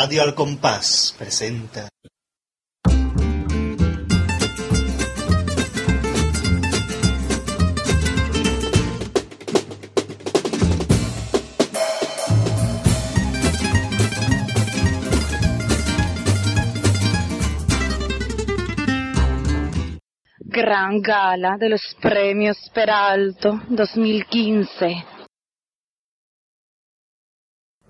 Radio Al Compás presenta. Gran gala de los premios Peralto 2015.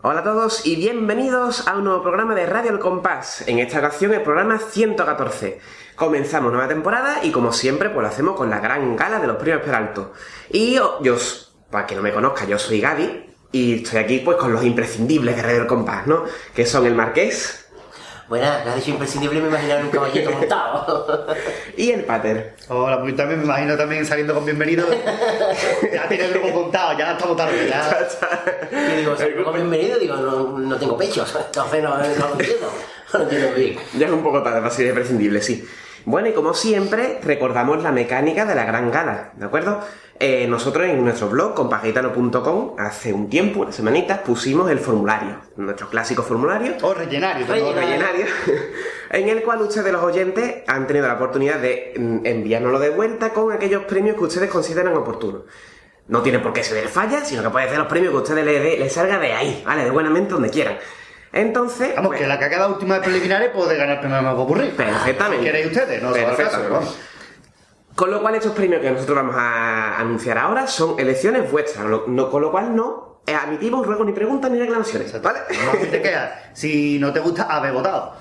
Hola a todos y bienvenidos a un nuevo programa de Radio El Compás. En esta ocasión el programa 114. Comenzamos nueva temporada y como siempre pues lo hacemos con la gran gala de los premios Peralto. Y yo, yo para que no me conozca, yo soy Gaby y estoy aquí pues con los imprescindibles de Radio El Compás, ¿no? Que son el Marqués Buenas, lo has dicho imprescindible, me imagino un caballito montado. y el Pater. Hola, pues también me imagino también saliendo con bienvenido. ya tiene el grupo montado, ya estamos tarde. Ya. y digo, salgo con bienvenido, digo, no, no tengo pechos. Entonces no, no, lo entiendo. No lo entiendo bien. Ya es un poco tarde para ser imprescindible, sí. Bueno, y como siempre, recordamos la mecánica de la gran gala, ¿de acuerdo? Eh, nosotros en nuestro blog, compagitano.com, hace un tiempo, unas semanitas, pusimos el formulario, nuestro clásico formulario. O rellenario. O rellenario, en el cual ustedes, los oyentes, han tenido la oportunidad de mm, enviárnoslo de vuelta con aquellos premios que ustedes consideran oportunos. No tiene por qué ser de falla, sino que puede ser los premios que a ustedes les, les salga de ahí, ¿vale? De buenamente donde quieran. Entonces. Vamos, pues, que la cagada última de preliminares puede ganar el premio más ocurrir. Perfectamente. ¿Queréis ustedes? No, caso, vamos. Con lo cual, estos premios que nosotros vamos a anunciar ahora son elecciones vuestras, no- con lo cual no admitimos ruegos ni preguntas ni reclamaciones, ¿vale? Vamos, si te queda. Si no te gusta, haber votado.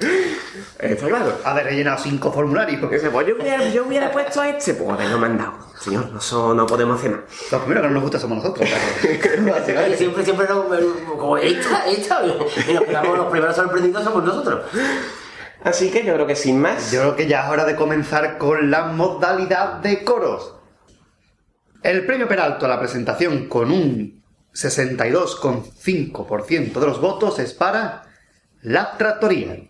Está claro. Haber rellenado cinco formularios. Dice, pues yo hubiera, yo hubiera puesto a este, pues haberlo mandado. Señor, eso no podemos hacer más. Los primeros que no nos gusta somos nosotros. Oye, siempre, siempre, no, como esta, esta, y nos los primeros sorprendidos somos nosotros. Así que yo creo que sin más. Yo creo que ya es hora de comenzar con la modalidad de coros. El premio Peralto a la presentación con un 62,5% de los votos es para La Tractoría.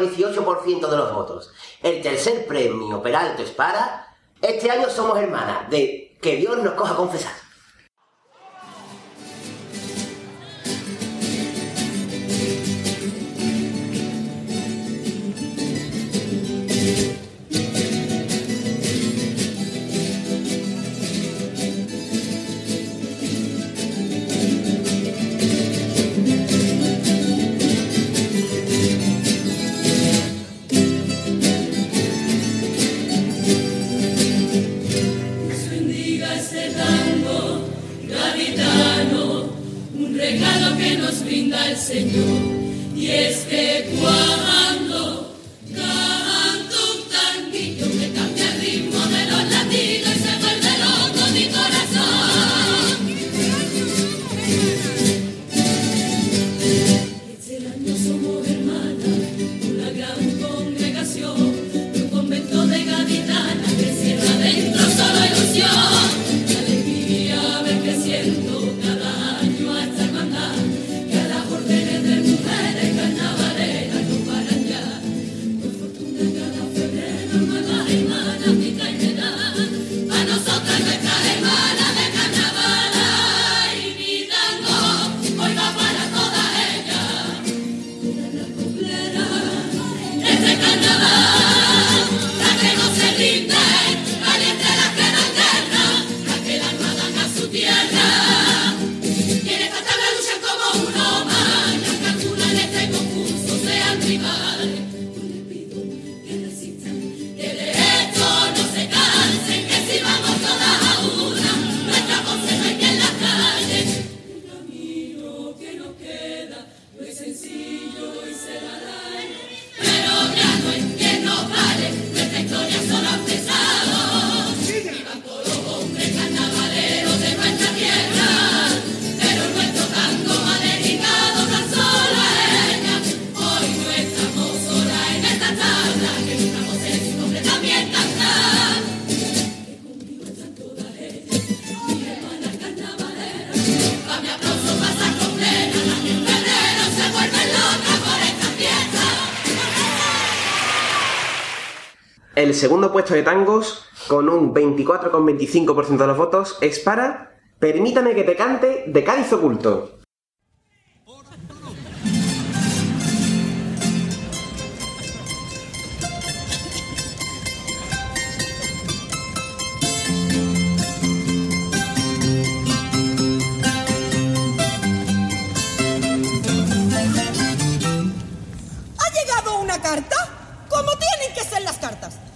18% de los votos. El tercer premio Peraltes para Este año somos hermanas de Que Dios nos coja confesar. segundo puesto de tangos, con un 24,25% de los votos, es para Permítame que te cante de Cádiz Oculto. carta? ¿Cómo tienen que ser las cartas?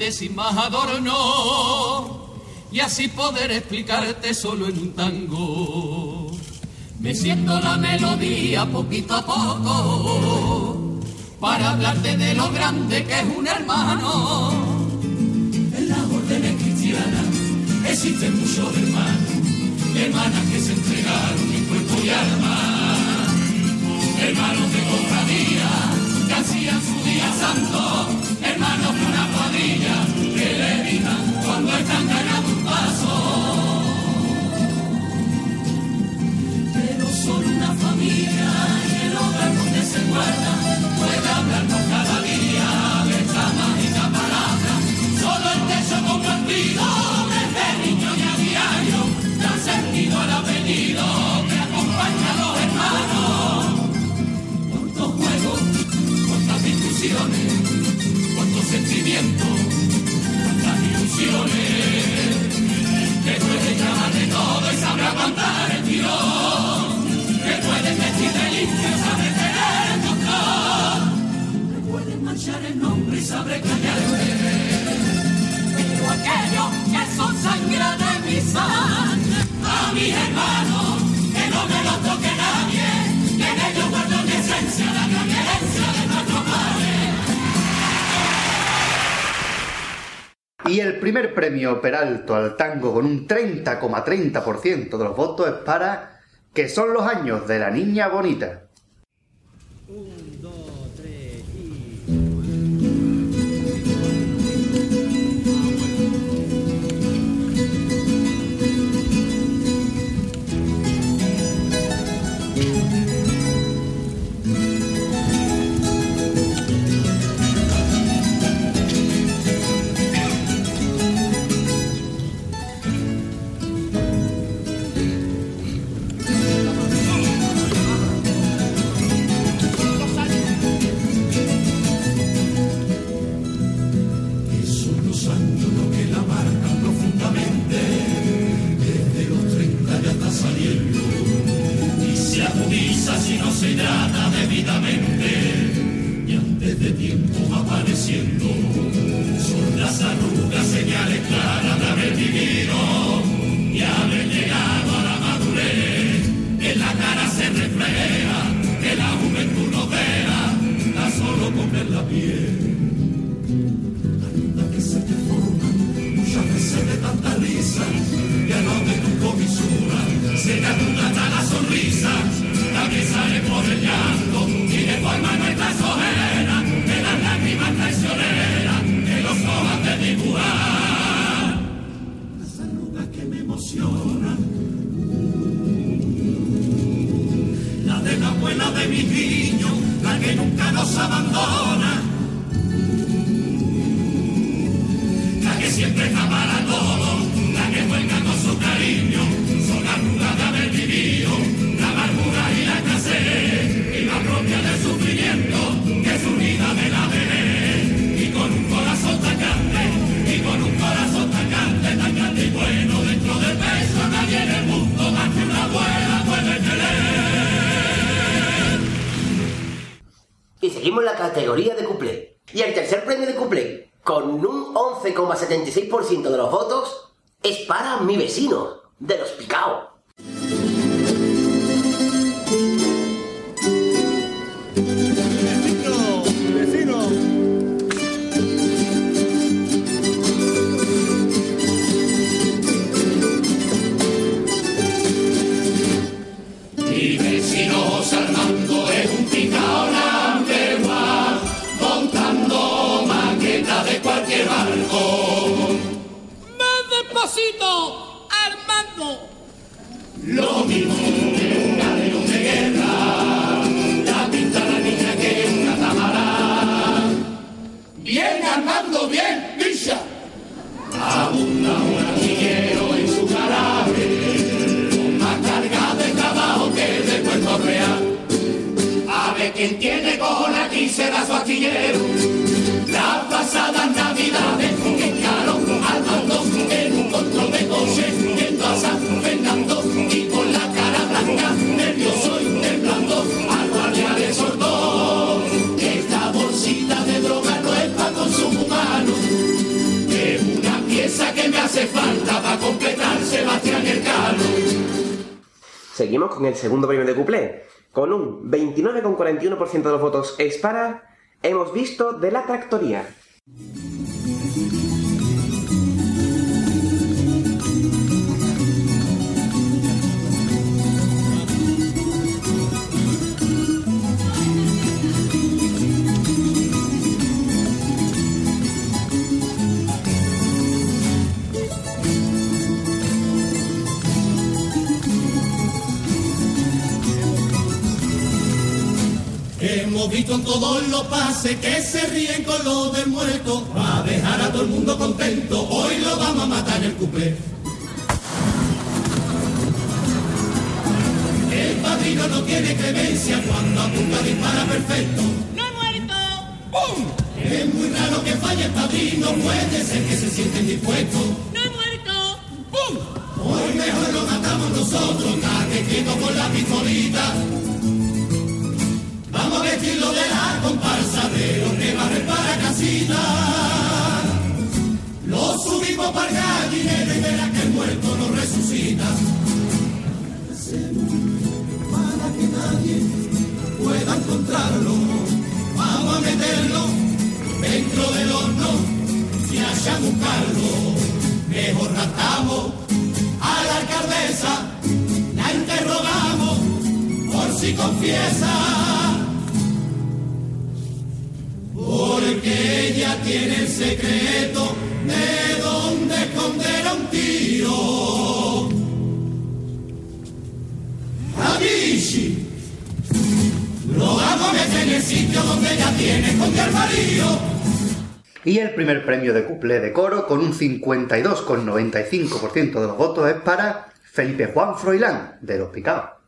antes y más adorno, y así poder explicarte solo en un tango. Me siento la melodía poquito a poco, para hablarte de lo grande que es un hermano. En las órdenes cristianas existen muchos hermanos, hermanas que se entregaron en cuerpo y alma, hermanos de cofradía que hacían su día santo hermanos una cuadrilla que levitan cuando están ganando un paso. Pero solo una familia y el hogar donde se guarda puede hablarnos cada día de esta mágica palabra. Solo el techo compartido desde niño y a diario da sentido al apellido que acompaña a los hermanos. Cuántos juegos, cuántas discusiones tiempo, ilusiones. Que puedes llamar de todo y sabrá aguantar el tirón. Que puedes vestirte limpio, sabré tener el control. Que puedes manchar el nombre y sabré callarte. Digo aquellos que son sangre de mi sangre, a mis hermanos. Y el primer premio Peralto al tango con un 30,30% ,30 de los votos es para que son los años de la niña bonita. se trata debidamente y antes de tiempo. segundo premio de cuplé, con un 29,41% de los votos es para Hemos visto de la tractoría. Todos los pases que se ríen con lo del muerto. Va a dejar a todo el mundo contento, hoy lo vamos a matar en el cuplé. El padrino no tiene clemencia cuando apunta dispara perfecto. ¡No he muerto! ¡Pum! Es muy raro que falle el padrino, puede ser que se sienten dispuestos. ¡No he muerto! ¡Pum! Hoy mejor lo matamos nosotros, nadie quieto con la pistolita. Resucita. Y el primer premio de cuplé de coro, con un 52,95% de los votos, es para Felipe Juan Froilán, de Los Picados.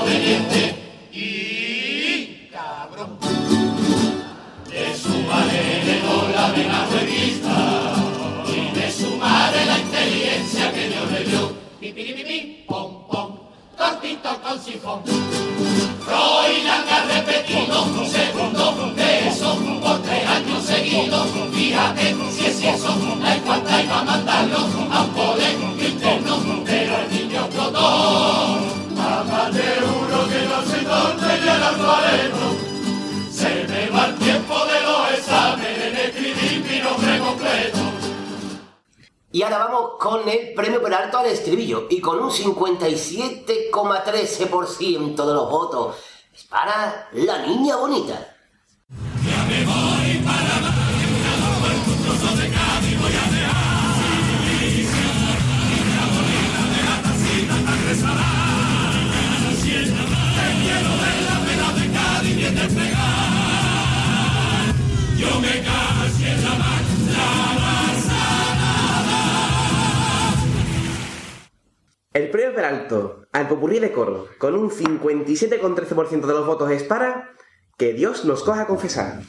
Perro desobediente y cabrón. De su madre heredó la vena revista y de su madre la inteligencia que Dios le dio. Pipiripipi, pom, pom, cortito con sifón. Froilán ha repetido un segundo de eso por tres años seguidos. Fíjate si es eso, la cuanta iba a mandarlo a un colegio interno, pero el niño explotó. A más de uno que no se torne ya el alfabeto. Se me va el tiempo de los exámenes en escribir mi nombre completo. Y ahora vamos con el premio Peralto al estribillo. Y con un 57,13% de los votos es para la niña bonita. El premio Peralto al popurrí de coro, con un 57,13% de los votos, es para que Dios nos coja a confesar.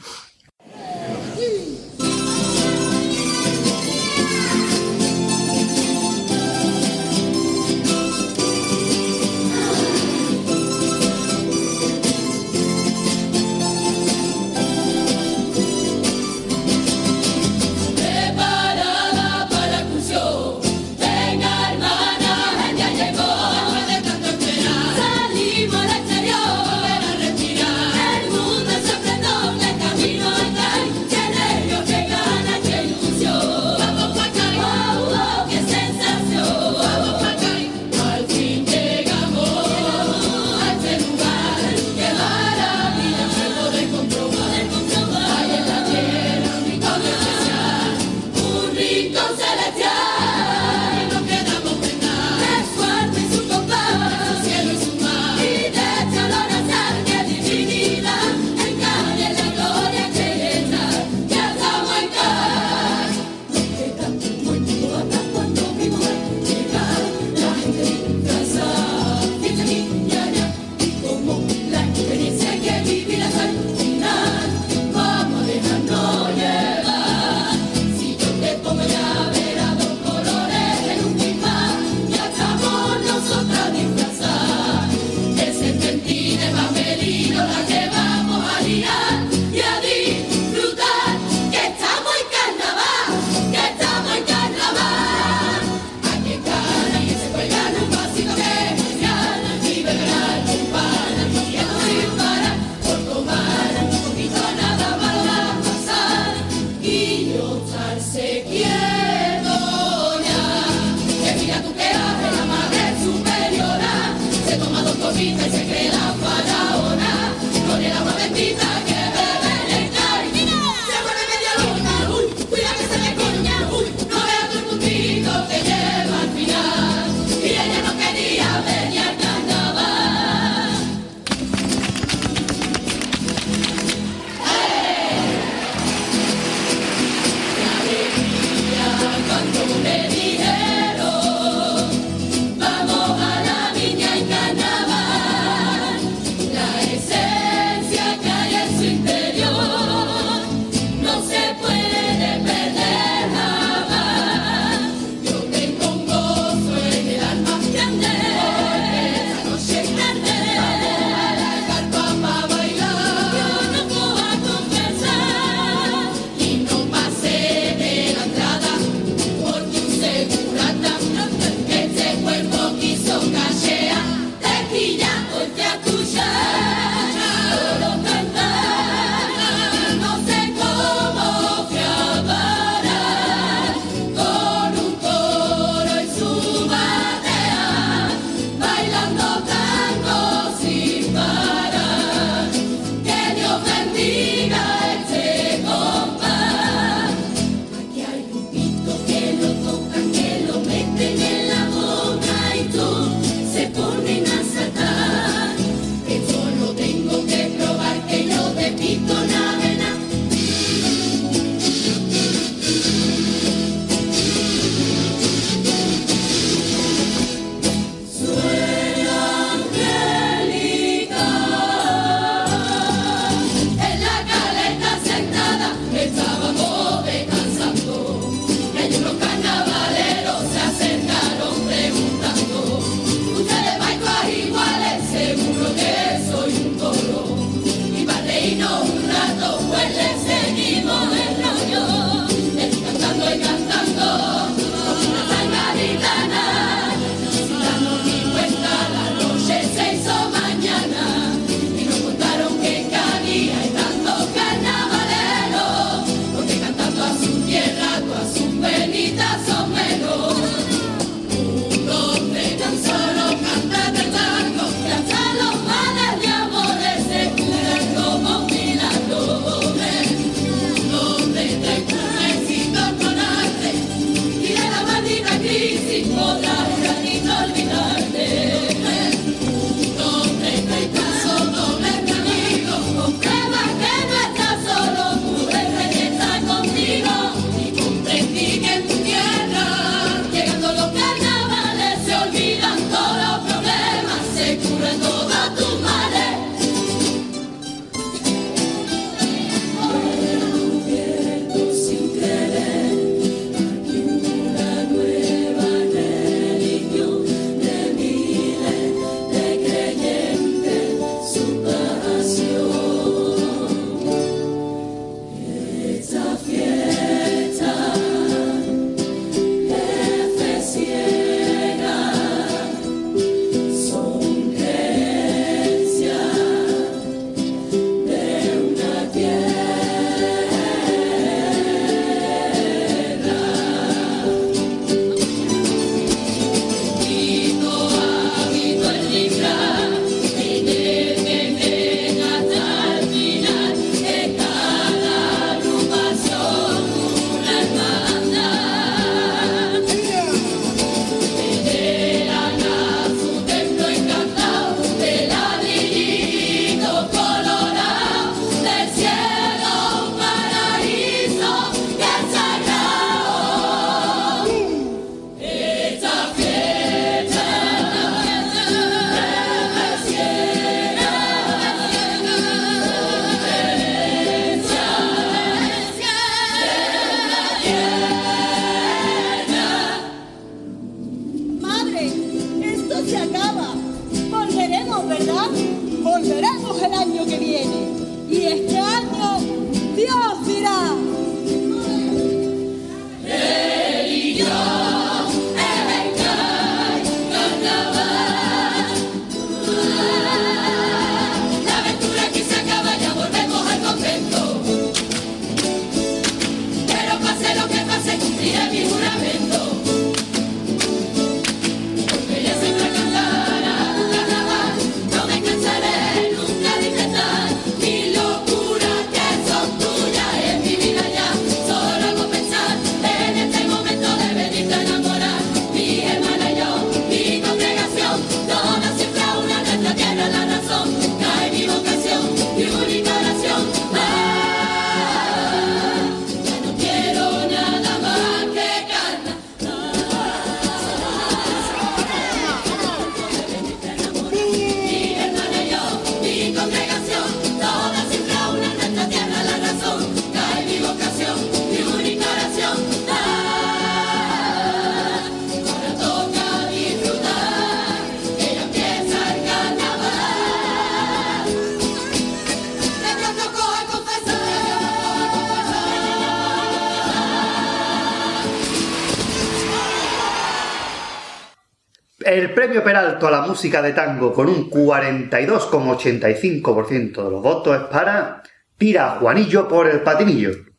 a la música de tango, con un 42,85% de los votos es para Tira Juanillo por el patinillo.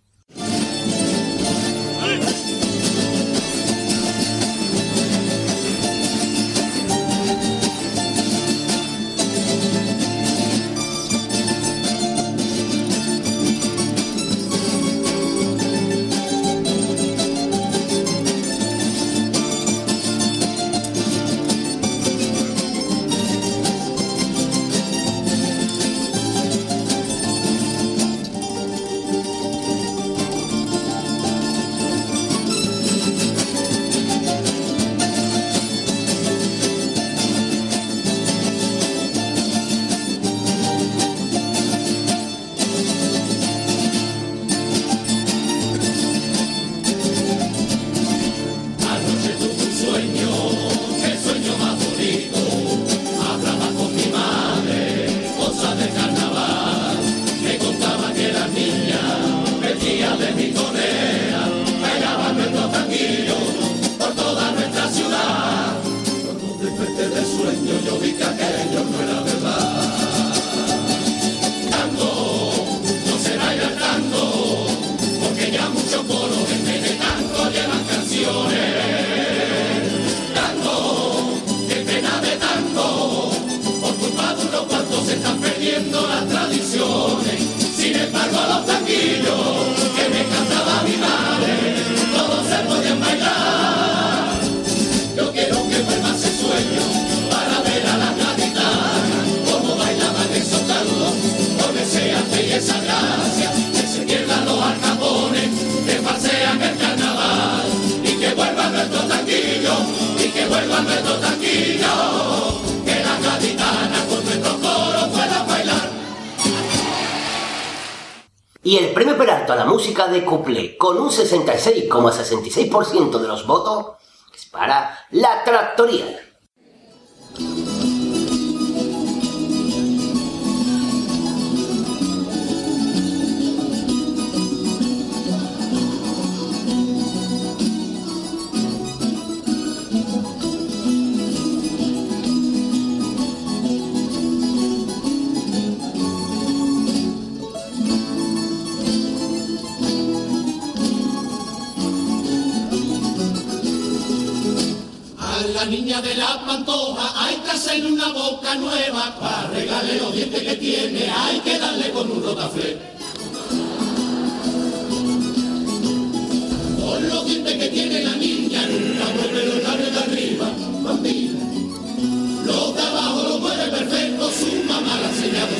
66% de los votos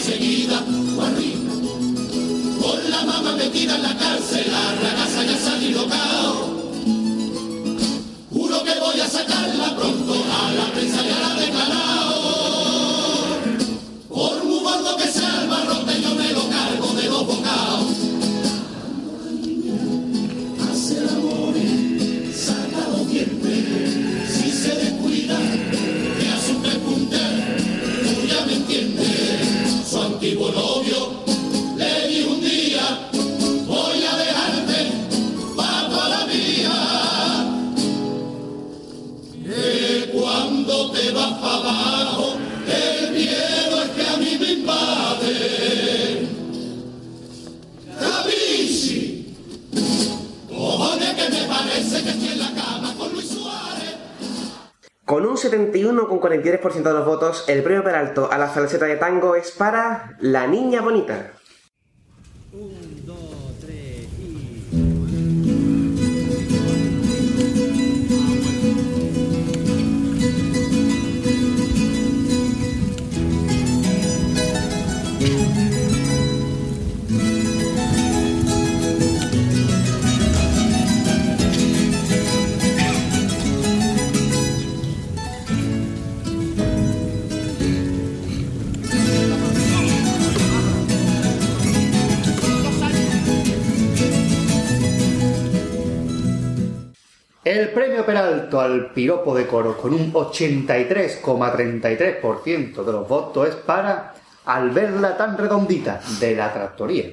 perseguida, Juan Con la mamá metida en la cárcel. 10% de los votos, el premio Peralto a la falseta de tango es para La Niña Bonita. al piropo de Coro con un 83,33% de los votos es para al verla tan redondita de la tractoría.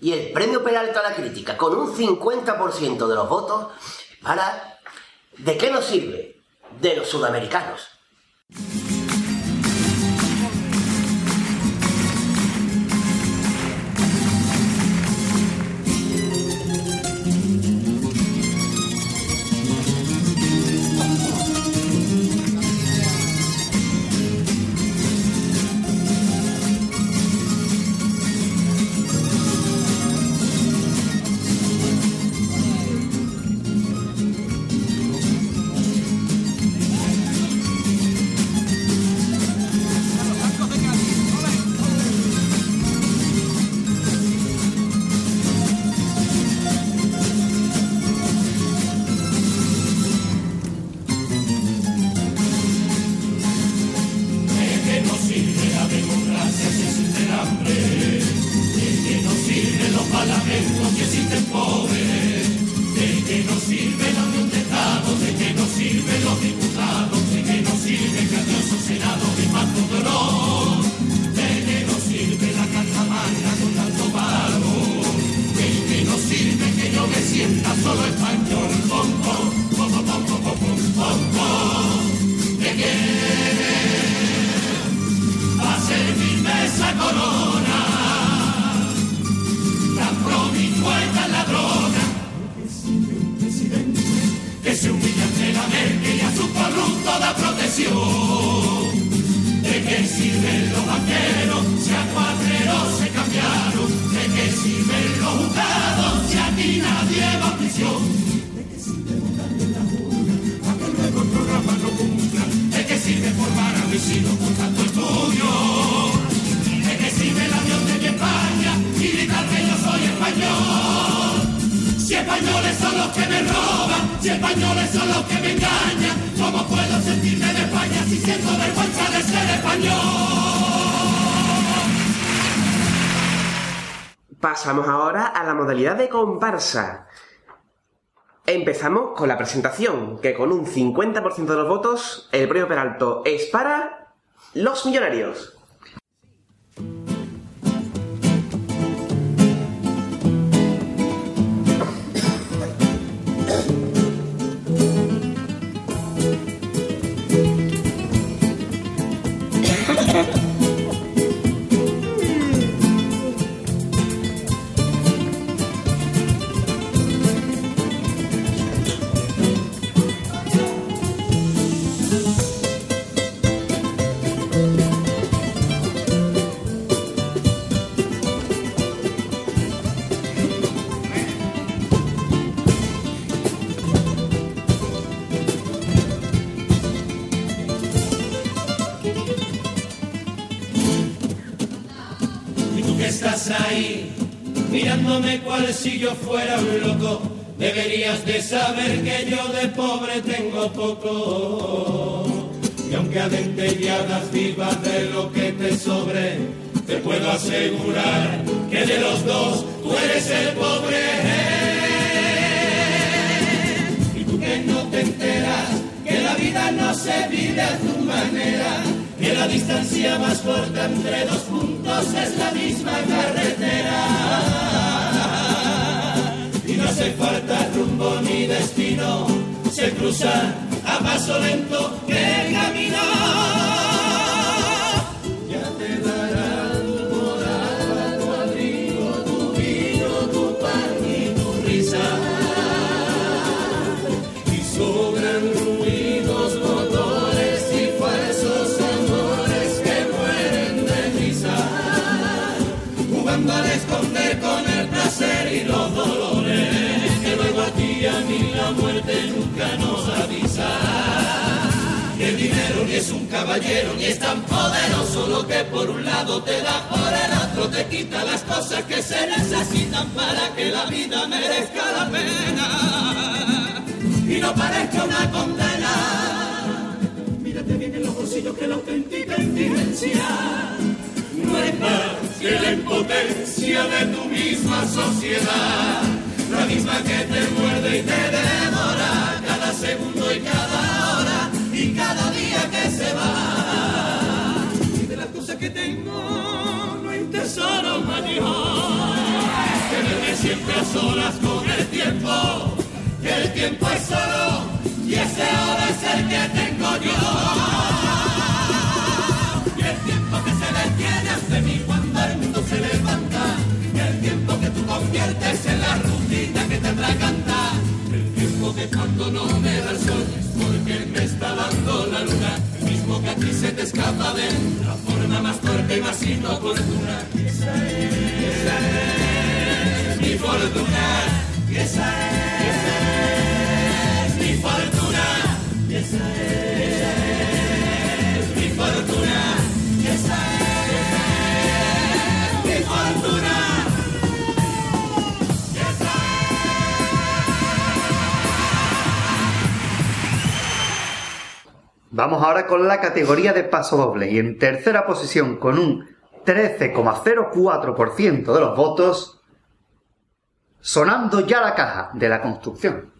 Y. Y el premio Peralta a la crítica, con un 50% de los votos, para ¿De qué nos sirve? De los sudamericanos. De comparsa. Empezamos con la presentación, que con un 50% de los votos, el premio Peralto es para los millonarios. Si yo fuera un loco, deberías de saber que yo de pobre tengo poco. Y aunque a dentelladas vivas de lo que te sobre, te puedo asegurar que de los dos tú eres el pobre. Y tú que no te enteras que la vida no se vive a tu manera, que la distancia más corta entre dos puntos es la misma carretera. Hace falta rumbo ni destino, se cruza a paso lento que el camino. Es un caballero ni es tan poderoso lo que por un lado te da, por el otro te quita las cosas que se necesitan para que la vida merezca la pena. Y no parezca una condena. Mírate bien en los bolsillos que la auténtica indigencia no es más que la impotencia de tu misma sociedad, la misma que te muerde y te devora cada segundo y cada hora cada día que se va. Y de las cosas que tengo no hay un tesoro mayor. Tenerme siempre a solas con el tiempo que el tiempo es oro y ese oro es el que tengo yo. Y el tiempo que se detiene ante mí cuando el mundo se levanta, y el tiempo que tú conviertes en la rutina que te atraganta, el tiempo que cuando no me da el sol me está dando la luna, el mismo que a ti se te escapa de la forma más torpe y más inoportuna. Esa es, esa es mi fortuna, esa es, esa es mi fortuna, esa es, esa es mi fortuna, es, Vamos ahora con la categoría de paso doble y en tercera posición con un 13,04% de los votos, sonando ya la caja de la construcción.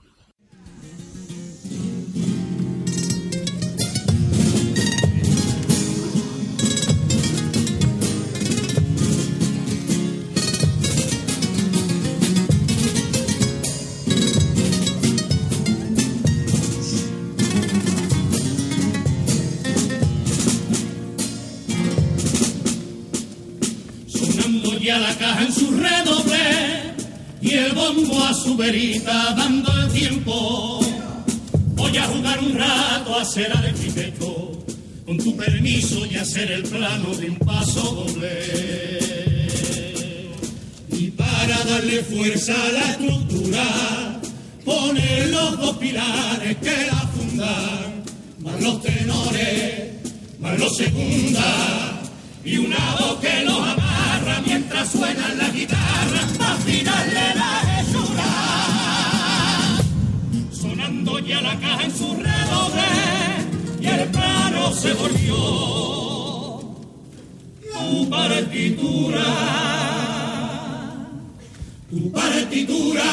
Ya la caja en su redoble y el bombo a su verita dando el tiempo. Voy a jugar un rato a hacer arquitecto, con tu permiso y hacer el plano de un paso doble. Y para darle fuerza a la estructura, poner los dos pilares que la fundan, más los tenores, más los segundas, y una voz que los amarra mientras suena la guitarra, afinarle la hechura. Sonando ya la caja en su redoble, y el plano se volvió tu partitura tu partitura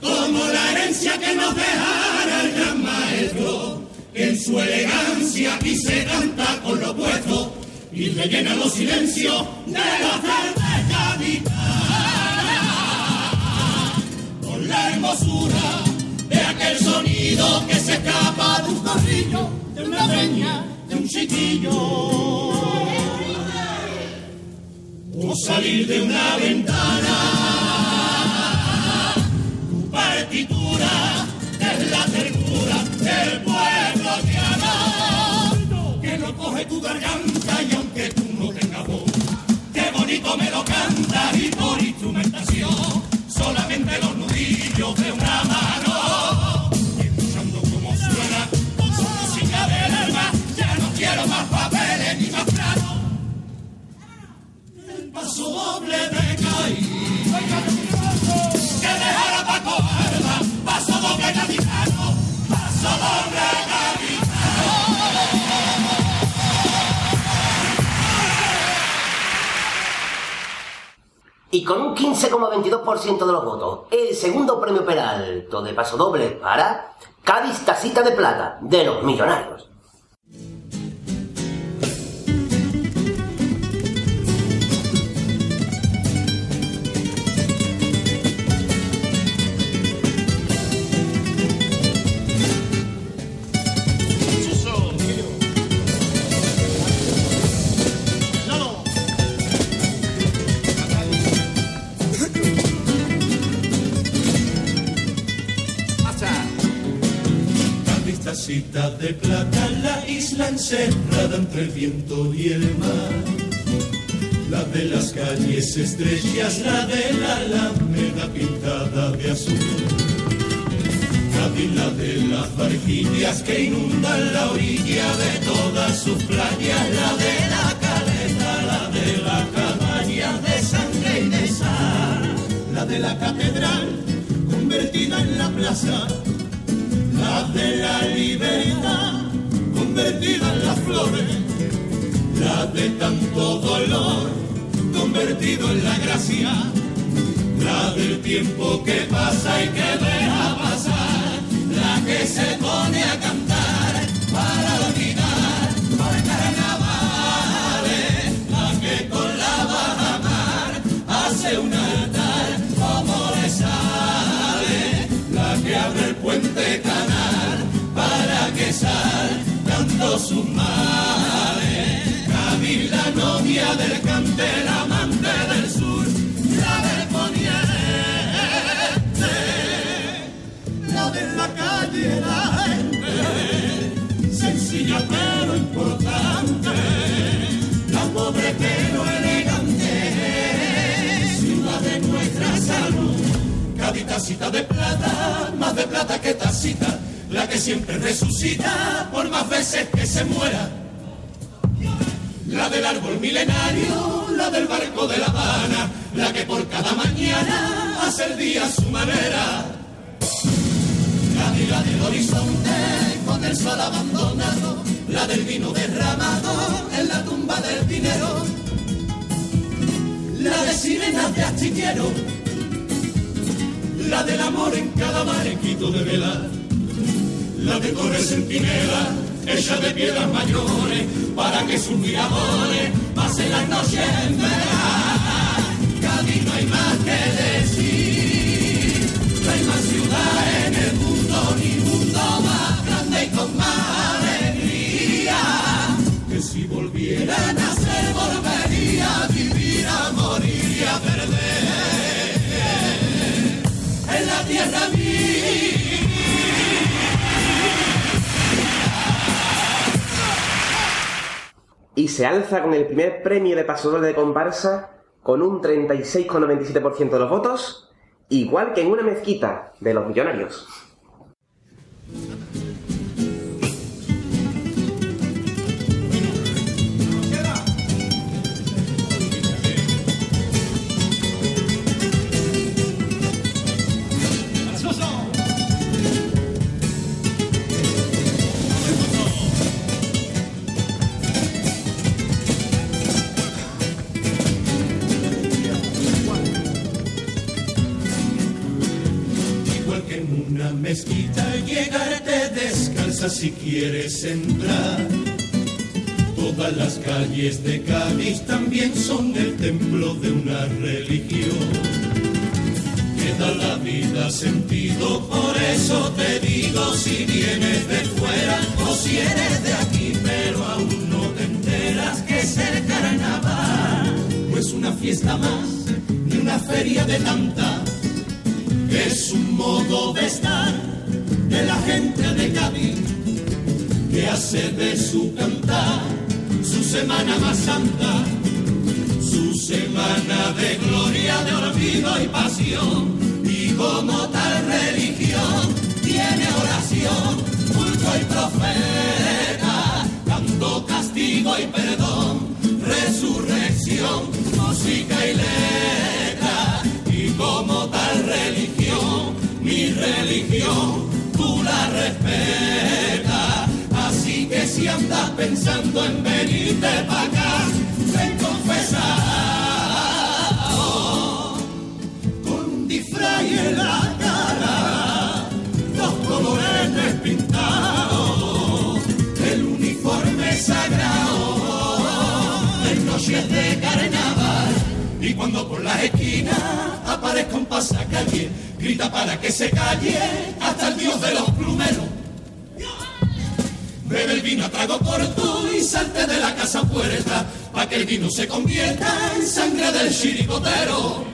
como la herencia que nos dejara el gran maestro, que en su elegancia aquí se canta con lo puesto y rellena los silencios de la cerveza guitarra, con la hermosura de aquel sonido que se escapa de un corrillo, de una peña, de un chiquillo. O salir de una ventana tu partitura es la ternura del pueblo llano que no coge tu garganta y bonito me lo canta y por instrumentación solamente los nudillos de una mano. Escuchando cómo suena su música del alma ya no quiero más papeles ni más planos. El paso doble de caída Y con un 15,22% de los votos, el segundo premio Peralto de paso doble para Cádiz Tacita de Plata, de los Millonarios. De plata, la isla encerrada entre el viento y el mar. La de las calles estrellas, la de la alameda pintada de azul. La de las barquillas que inundan la orilla de todas sus playas, la de la caleta, la de la cabaña de sangre y de sal, la de la catedral convertida en la plaza la de la libertad convertida en las flores, la de tanto dolor convertido en la gracia, la del tiempo que pasa y que deja pasar, la que se pone a cantar para olvidar por carnavales, la que con la bajamar hace un altar como le sale, la que abre el puente canal de la calle, la gente, sencilla pero importante, la pobre pero elegante, ciudad de nuestra salud. Cádiz, tacita de plata, más de plata que tacita, la que siempre resucita por más veces que se muera. La del árbol milenario, la del barco de La Habana, la que por cada mañana hace el día a su manera. Cádiz, la del horizonte con el sol abandonado, la del vino derramado en la tumba del dinero, la de sirenas de astillero la del amor en cada barquito de vela, la de torres centinela, hecha de piedras mayores, para que sus miradores pasen las noches en vela. Cádiz no hay más que decir, no hay más ciudad en el mundo, ni mundo más grande y con más alegría, que si volviera a nacer volvería a vivir, a morir y a perder en la tierra y se alza con el primer premio de pasodoble de comparsa con un 36,97% de los votos, igual que en una mezquita de los millonarios. En una mezquita llegarte descalza si quieres entrar. Todas las calles de Cádiz también son el templo de una religión. Da la vida sentido, por eso te digo si vienes de fuera o si eres de aquí, pero aún no te enteras que es el carnaval. No es una fiesta más, ni una feria de un modo de de la gente de Cádiz que hace de su cantar su semana más santa, su semana de gloria, de olvido y pasión. Y como tal religión tiene oración, culto y profeta, canto, castigo y perdón, resurrección, música y letra. Y como tal religión, mi religión, tú la respetas. Así que si andas pensando en venirte para acá, ven confesado. Con un disfraz en la cara, los colores pintados, el uniforme sagrado, en noches de carnaval. Y cuando por las esquinas aparezca un pasacalle, grita para que se calle hasta el dios de los plumeros. Bebe el vino a trago corto y salte de la casa puerta, pa' que el vino se convierta en sangre del chiricotero.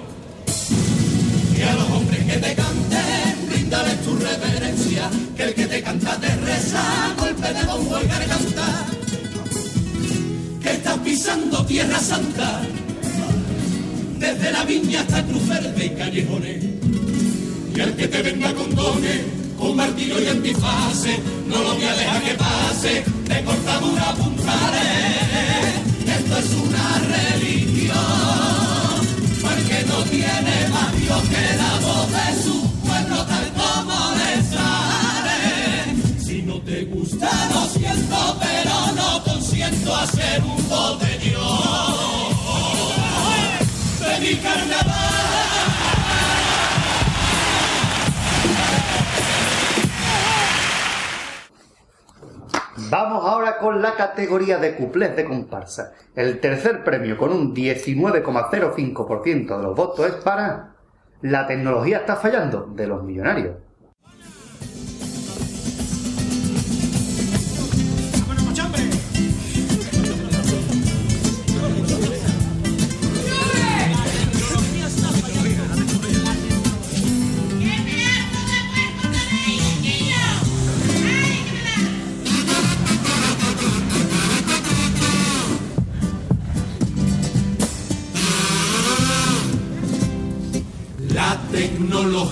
Y a los hombres que te canten, bríndales tu reverencia, que el que te canta te reza, golpe de bombo y garganta, que estás pisando tierra santa, desde la viña hasta Cruz Verde y callejones. Y al que te venga con dones, con martillo y antifase, no lo voy a dejar que pase, te cortamos una puntales. Esto es una religión, porque no tiene más Dios que la voz de su pueblo tal como le sale. Si no te gusta, lo siento, pero no consiento a ser un voz de Dios. De mi carnaval. Vamos ahora con la categoría de cuplés de comparsa. El tercer premio con un 19,05% de los votos es para La tecnología está fallando de los millonarios.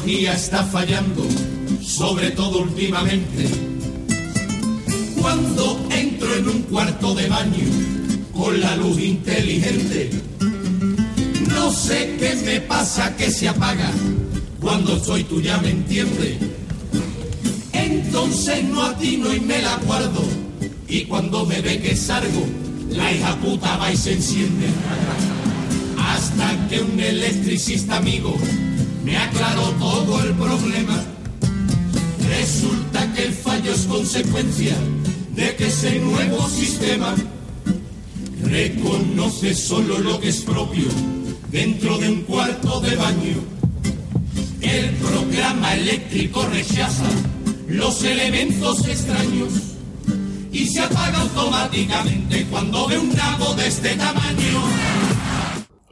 Tecnología está fallando, sobre todo últimamente. Cuando entro en un cuarto de baño con la luz inteligente, no sé qué me pasa que se apaga. Cuando soy tú ya me entiende. Entonces no atino y me la guardo. Y cuando me ve que salgo, la hija puta va y se enciende hasta que un electricista amigo me aclaró todo el problema. Resulta que el fallo es consecuencia de que ese nuevo sistema reconoce solo lo que es propio dentro de un cuarto de baño. El programa eléctrico rechaza los elementos extraños y se apaga automáticamente cuando ve un nabo de este tamaño.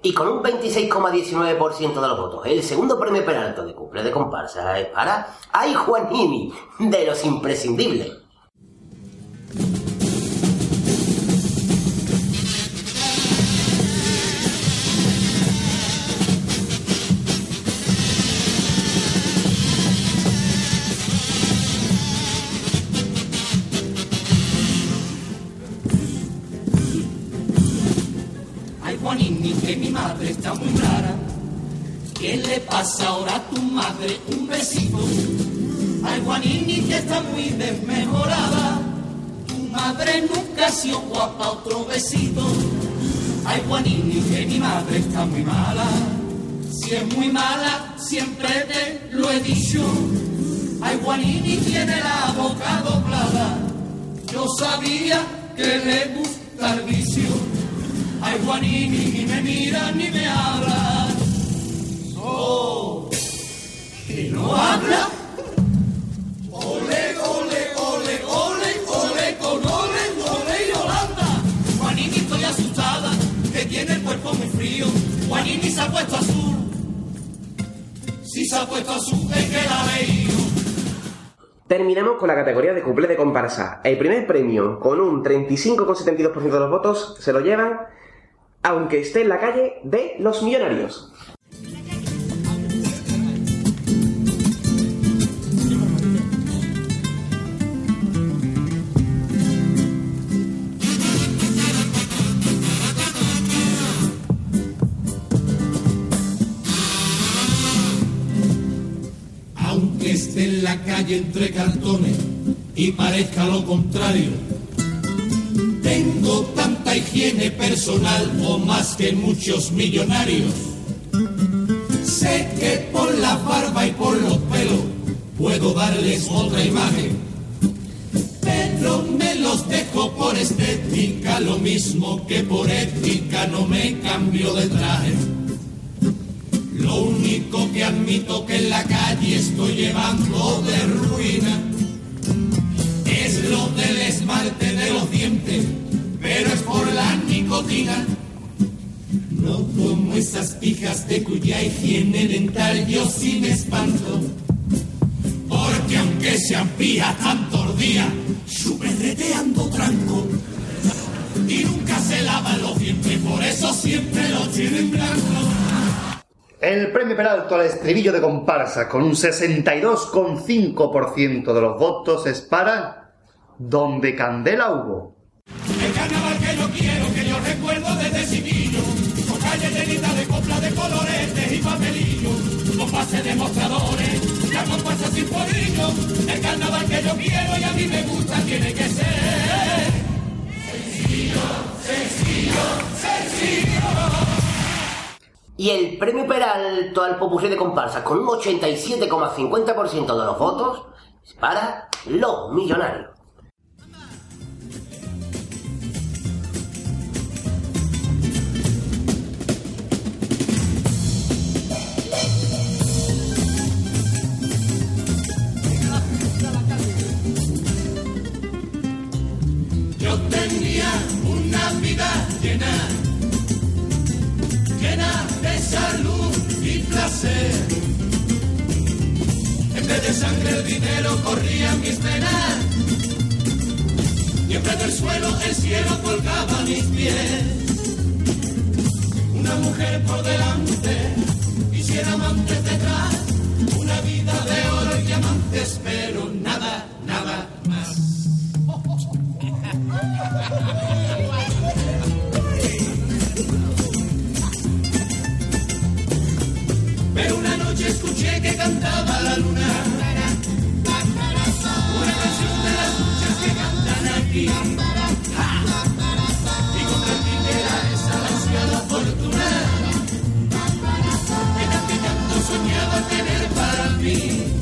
Y con un 26,19% de los votos, el segundo premio Peralto de cumple de comparsa es para Ay Juanini, de los imprescindibles. ¿Qué le pasa ahora a tu madre? Un besito. Ay, Juanini, que está muy desmejorada. Tu madre nunca ha sido guapa, otro besito. Ay, Juanini, que mi madre está muy mala. Si es muy mala, siempre te lo he dicho. Ay, Juanini tiene la boca doblada. Yo sabía que le gusta el vicio. Ay, Juanini, ni me mira ni me habla. Que no habla. Ole, ole, ole, ole, ole, con ole, ole y Holanda. Juanini, estoy asustada, que tiene el cuerpo muy frío. Juanini se ha puesto azul. Si se ha puesto azul, es que la leído. Terminamos con la categoría de cuplé de comparsa. El primer premio, con un 35,72% de los votos, se lo llevan, aunque esté en la calle, de los millonarios. Calle entre cartones y parezca lo contrario, tengo tanta higiene personal o más que muchos millonarios. Sé que por la barba y por los pelos puedo darles otra imagen, pero me los dejo por estética, lo mismo que por ética no me cambio de traje. Lo único que admito que en la calle estoy llevando de ruina es lo del esmalte de los dientes, pero es por la nicotina. No como esas pijas de cuya higiene dental yo me espanto. Porque aunque sean pijas tantos días, su perreteando tranco. Y nunca se lavan los dientes, por eso siempre los tienen blancos. El premio Peralto al estribillo de comparsa con un 62,5% de los votos es para Donde Candela hubo. El carnaval que yo quiero, que yo recuerdo desde chiquillo, con calles llenitas de coplas de coloretes y papelillos, con pases de mostradores, la comparsa sin podrillo, el carnaval que yo quiero y a mí me gusta tiene que ser sencillo, sencillo, sencillo. Y el premio Peralto al popurrí de comparsa con un 87,50% de los votos es para los millonarios. Sangre el dinero corría en mis en vez del suelo el cielo colgaba mis pies. Una mujer por delante y cien amantes detrás. Una vida de oro y diamantes, pero nada, nada más. Pero una noche escuché que cantaba la luna. ¡Ja! Y comprendí que era esa la ansiada fortuna. Que tanto soñaba tener para mí.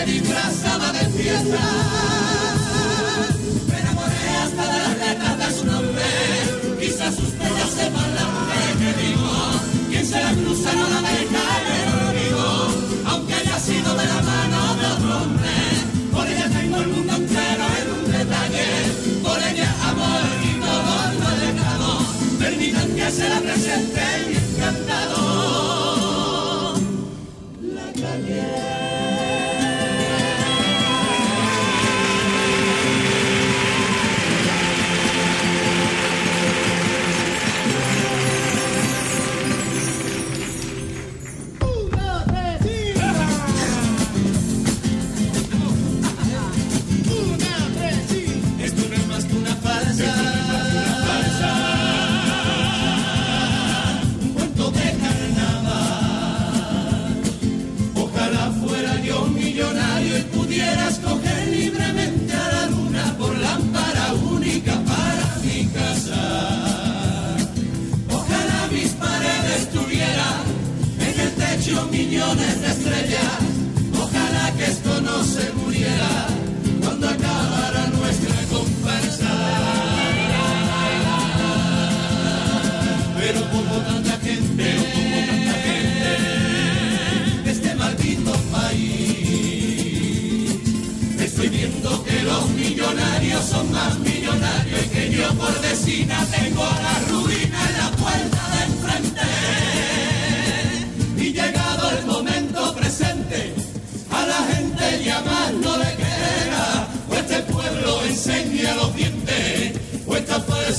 Carnavales se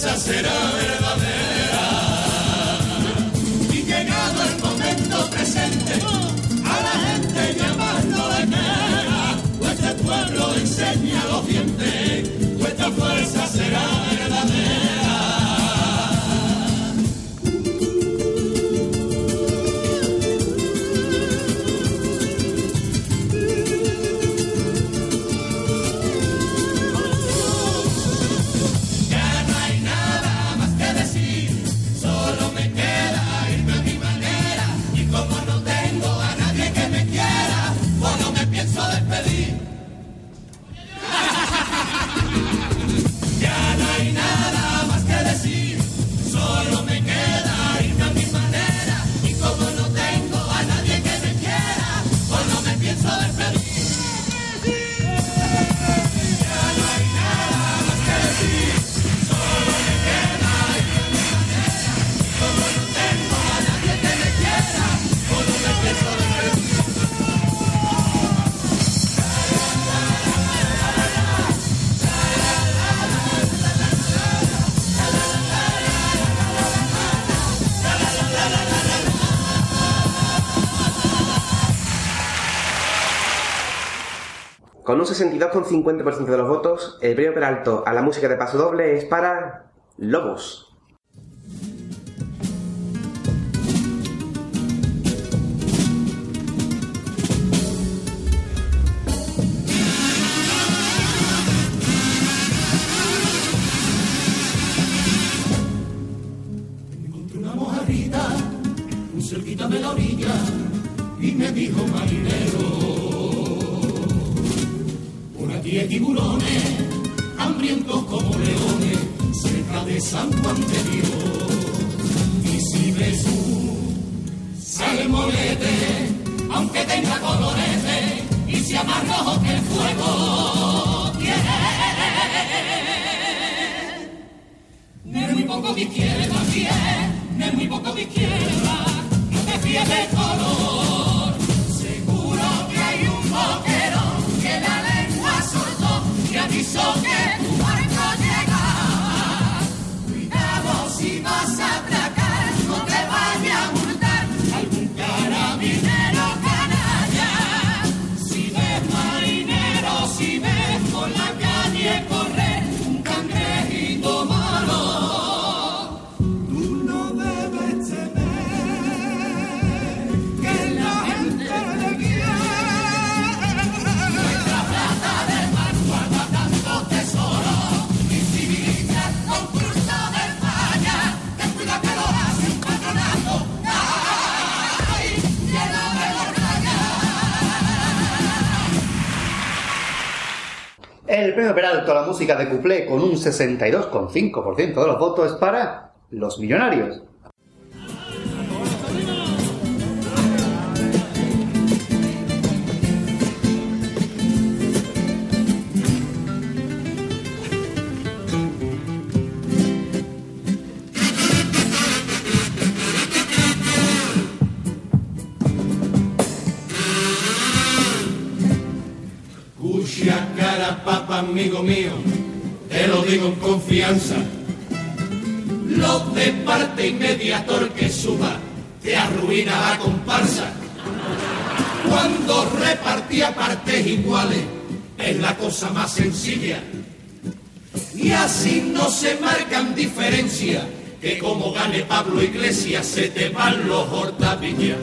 promesa será verdadera. Un 62,50% de los votos, el premio Peralto a la música de paso doble es para Lobos. El premio Peralto a la música de Cuplé con un 62,5% de los votos es para Los Millonarios. Amigo mío, te lo digo en confianza. Los de parte y mediator que suba, te arruina la comparsa. Cuando repartía partes iguales, es la cosa más sencilla. Y así no se marcan diferencias, que como gane Pablo Iglesias, se te van los hortavillas.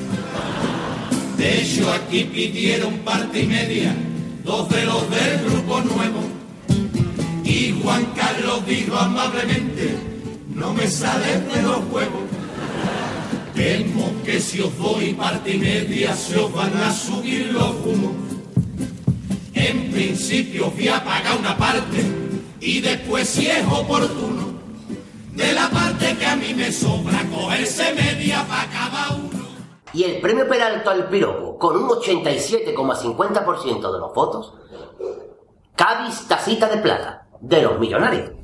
De hecho, aquí pidieron parte y media, dos de los del grupo nuevo. Y Juan Carlos dijo amablemente, no me sales de los huevos. Temo que si os doy parte y media se os van a subir los humos. En principio voy a pagar una parte y después si es oportuno, de la parte que a mí me sobra, cogerse media para cada uno. Y el premio Peralto al piropo, con un 87,50% de los votos, Cádiz Tacita de Plata, de los millonarios.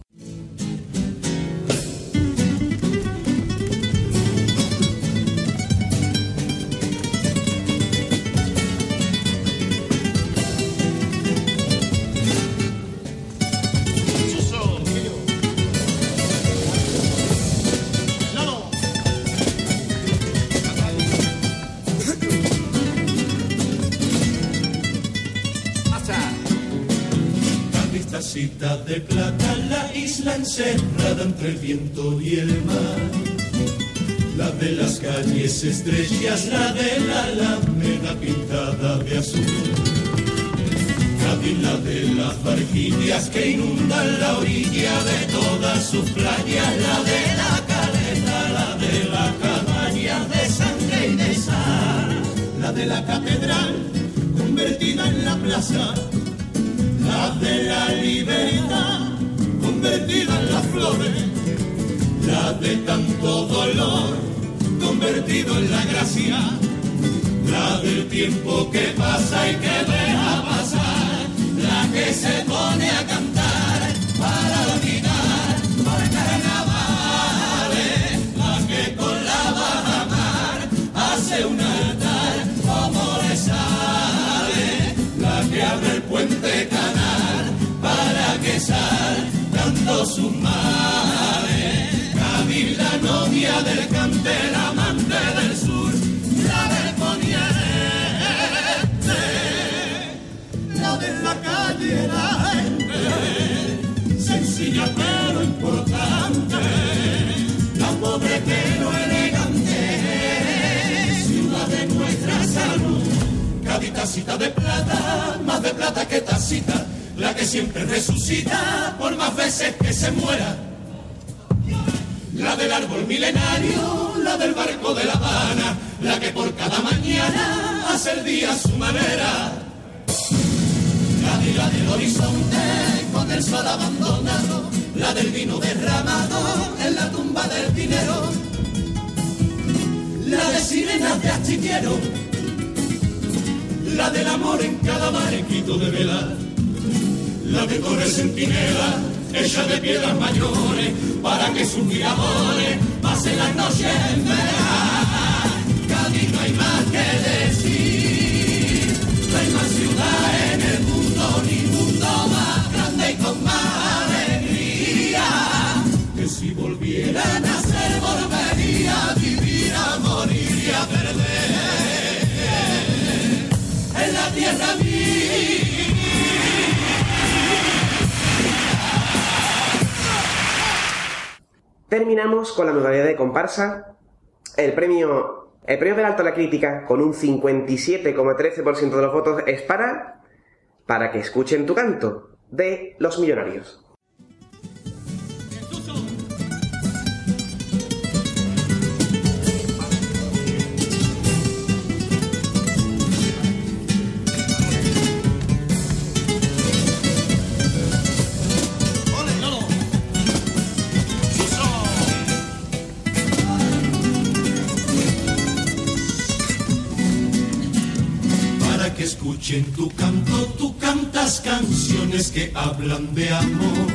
Casita de plata, la isla encerrada entre el viento y el mar. La de las calles estrellas, la de la alameda pintada de azul. Cádiz, la de las barquillas que inundan la orilla de todas sus playas, la de la caleta, la de la cabaña de sangre y de sal, la de la catedral convertida en la plaza, la de la libertad convertida en las flores, la de tanto dolor convertido en la gracia, la del tiempo que pasa y que deja pasar, la que se pone a cantar para olvidar por carnavales, la que con la bajamar hace un altar como le sale, la que abre el puente para saltando sus mares. Cádiz, la novia del cantel, amante del sur, la del poniente, la de la calle, la gente, sencilla pero importante, la pobre pero elegante, ciudad de nuestra salud. Cádiz, tacita de plata, más de plata que tacita, la que siempre resucita por más veces que se muera. La del árbol milenario, la del barco de La Habana, la que por cada mañana hace el día a su manera. La de la del horizonte con el sol abandonado, la del vino derramado en la tumba del dinero. La de sirenas de astillero, la del amor en cada barquito de vela, la de torre centinela, hecha de piedras mayores, para que sus miradores pasen las noches en vela. Cádiz no hay más que decir, no hay más ciudad en el mundo, ni mundo más grande y con más alegría. Que si volviera a nacer, volvería a vivir, a morir y a perder en la tierra Terminamos con la modalidad de comparsa. El premio, el premio del alto a la crítica, con un 57,13% de los votos, es para Para que escuchen tu canto, de Los Millonarios. Escuchen tu canto, tú cantas canciones que hablan de amor.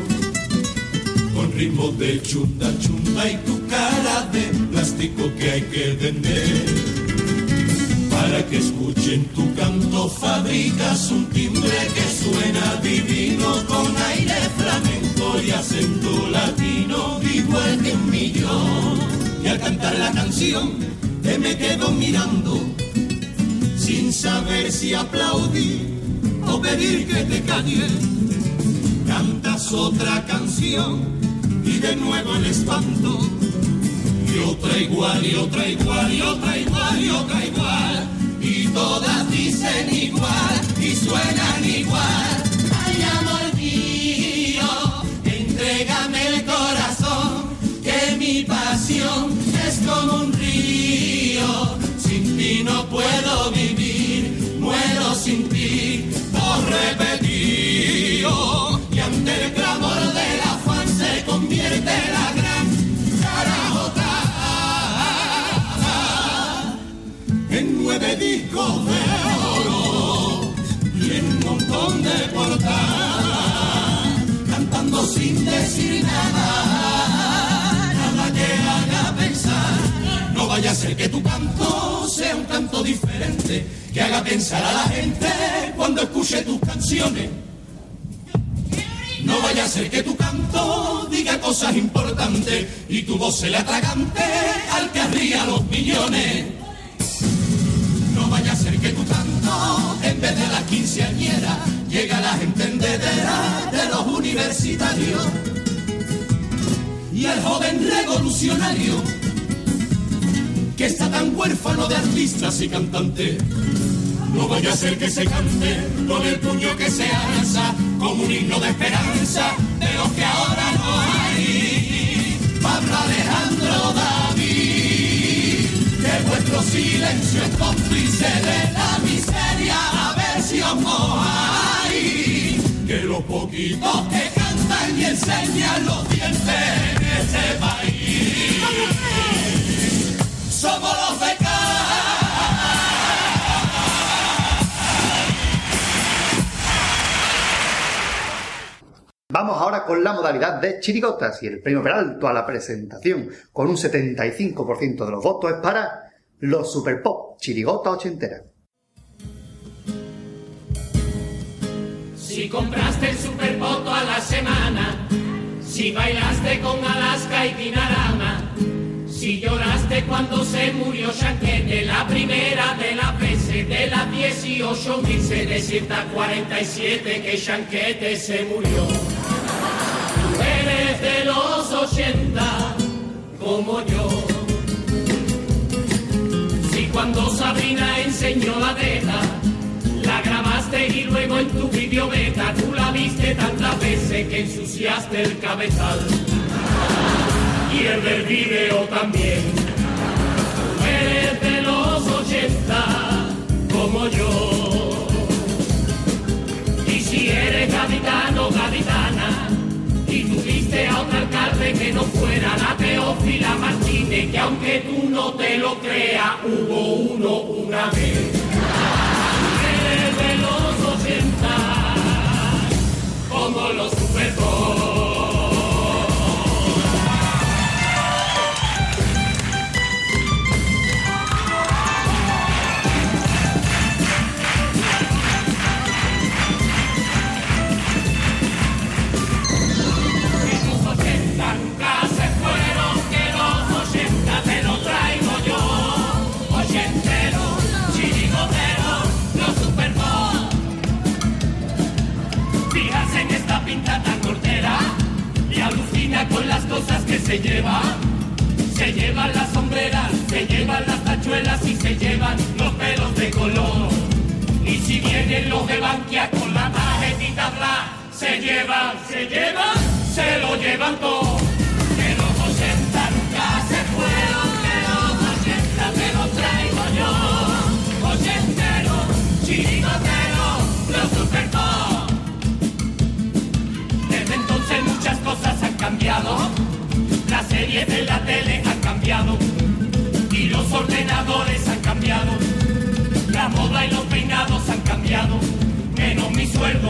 Con ritmo de chunda chunda y tu cara de plástico que hay que vender. Para que escuchen tu canto, fabricas un timbre que suena divino con aire flamenco y acento latino, igual que un millón. Y al cantar la canción, te me quedo mirando sin saber si aplaudir o pedir que te calles. Cantas otra canción y de nuevo el espanto. Y otra igual, y otra igual, y otra igual, y otra igual. Y todas dicen igual y suenan igual. Ay, amor mío, entrégame el corazón, que mi pasión es como un ti no puedo vivir, muero sin ti, por repetido. Y ante el clamor del afán se convierte la gran carajota en nueve discos de oro y en un montón de portadas, cantando sin decir nada, nada que haga pensar. Vaya a ser que tu canto sea un canto diferente, que haga pensar a la gente cuando escuche tus canciones. No vaya a ser que tu canto diga cosas importantes y tu voz se le atragante al que arría los millones. No vaya a ser que tu canto, en vez de la quinceañera, llega la gente entendedera de los universitarios y el joven revolucionario que está tan huérfano de artistas y cantantes. No vaya a ser que se cante con el puño que se alza como un himno de esperanza de los que ahora no hay. Pablo Alejandro David, que vuestro silencio es cómplice de la miseria, a ver si os mojáis. Que los poquitos que cantan y enseñan los dientes en este país somos los becados. Vamos ahora con la modalidad de chirigotas y el premio Peralto a la presentación con un 75% de los votos es para los Super Pop Chirigota Ochentera. Si compraste el superpoto a la semana, si bailaste con Alaska y Dinarama, si lloraste cuando se murió Chanquete, la primera de la PC de la 18.747 que Chanquete se murió. Tú eres de los 80 como yo. Si cuando Sabrina enseñó la beta, la grabaste y luego en tu video beta tú la viste tantas veces que ensuciaste el cabezal. Y el del video también. Tú eres de los 80 como yo. Y si eres gaditano, gaditana, y tuviste a un alcalde que no fuera la Teófila Martínez, que aunque tú no te lo creas, hubo uno una vez. Eres de los 80, como los Super pinta tan cortera y alucina con las cosas que se llevan. Se llevan las sombreras, se llevan las tachuelas y se llevan los pelos de color. Y si vienen los de Bankia con la tarjetita bla, se llevan, se llevan, se lo llevan todo. Que los 80 nunca se fueron, que los 80 te los traigo yo. Cosas han cambiado. Las series de la tele han cambiado. Y los ordenadores han cambiado. La moda y los peinados han cambiado. Menos mi sueldo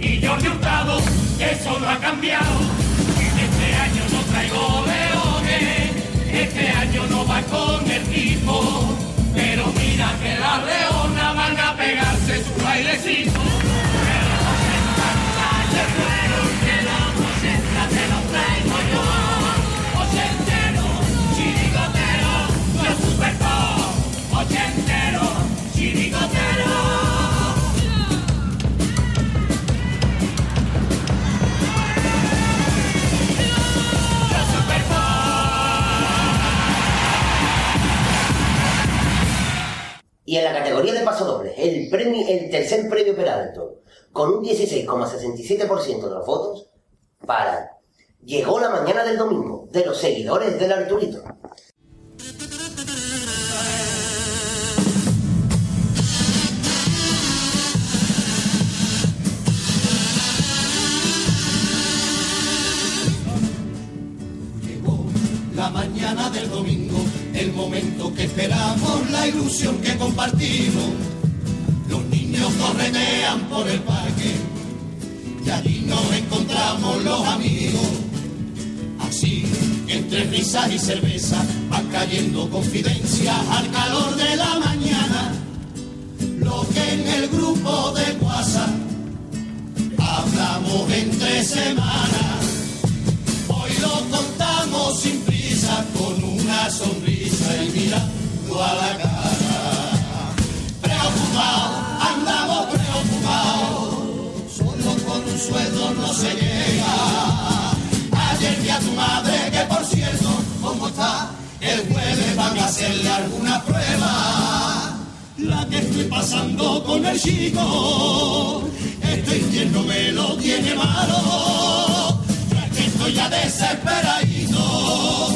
y Jordi Hurtado, eso no ha cambiado. Este año no traigo leones. Este año no va con el tipo. Pero mira que las leonas van a pegarse su bailecito. Y en la categoría de paso doble, el, el tercer premio Peralto, con un 16,67% de los votos, para Llegó la mañana del domingo, de los seguidores del Arturito. La mañana del domingo, momento que esperamos, la ilusión que compartimos. Los niños corretean por el parque y allí nos encontramos los amigos. Así, entre risas y cerveza, van cayendo confidencias al calor de la mañana. Lo que en el grupo de WhatsApp hablamos entre semanas. Hoy lo contamos sin prisa, con una sonrisa estoy mirando a la cara. Preocupado, andamos preocupados, solo con un sueldo no se llega. Ayer vi a tu madre que por cierto, ¿cómo está? El jueves van a hacerle alguna prueba. La que estoy pasando con el chico, este invierno me lo tiene malo. Ya que estoy ya desesperadito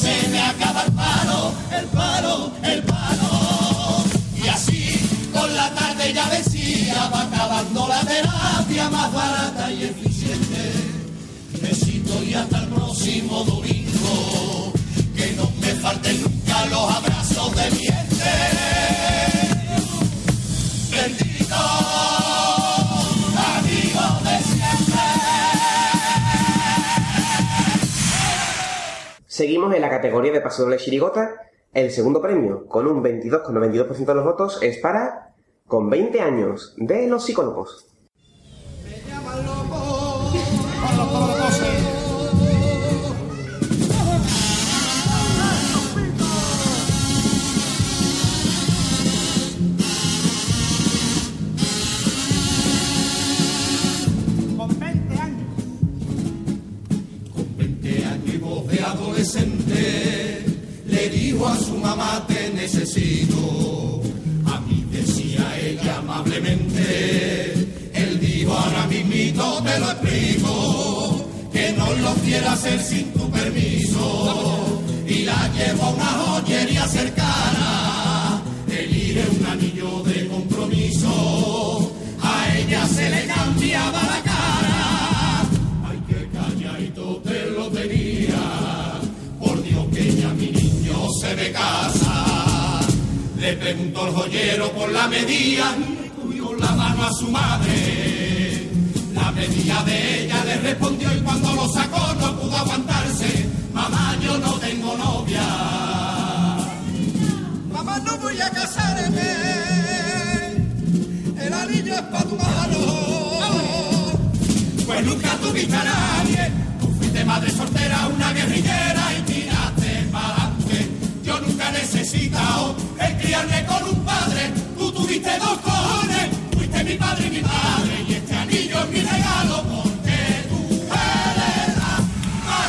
se me acaba el paro, el paro, el paro. Y así, con la tarde ya decía, va acabando la terapia más barata y eficiente. Besito y hasta el próximo domingo. Que no me falten nunca los abrazos de mi Seguimos en la categoría de paso doble chirigota. El segundo premio, con un 22,92% de los votos, es para Con 20 años, de los psicólogos. Dijo a su mamá te necesito. A mí decía ella amablemente, él dijo ahora mismito te lo explico, que no lo quiera hacer sin tu permiso. Y la llevo a una joyería cercana, el ir es un anillo de compromiso, a ella se le cambiaba la me casa. Le preguntó el joyero por la medida cogió la mano a su madre. La medida de ella le respondió y cuando lo sacó no pudo aguantarse. Mamá, yo no tengo novia. Mamá, no voy a casarme. El anillo es para tu mano. Pues nunca tuviste a nadie. Tú fuiste madre soltera, una guerrillera y nunca necesitado el criarme con un padre. Tú tuviste dos cojones. Fuiste mi padre y mi madre. Y este anillo es mi regalo porque tú eres la más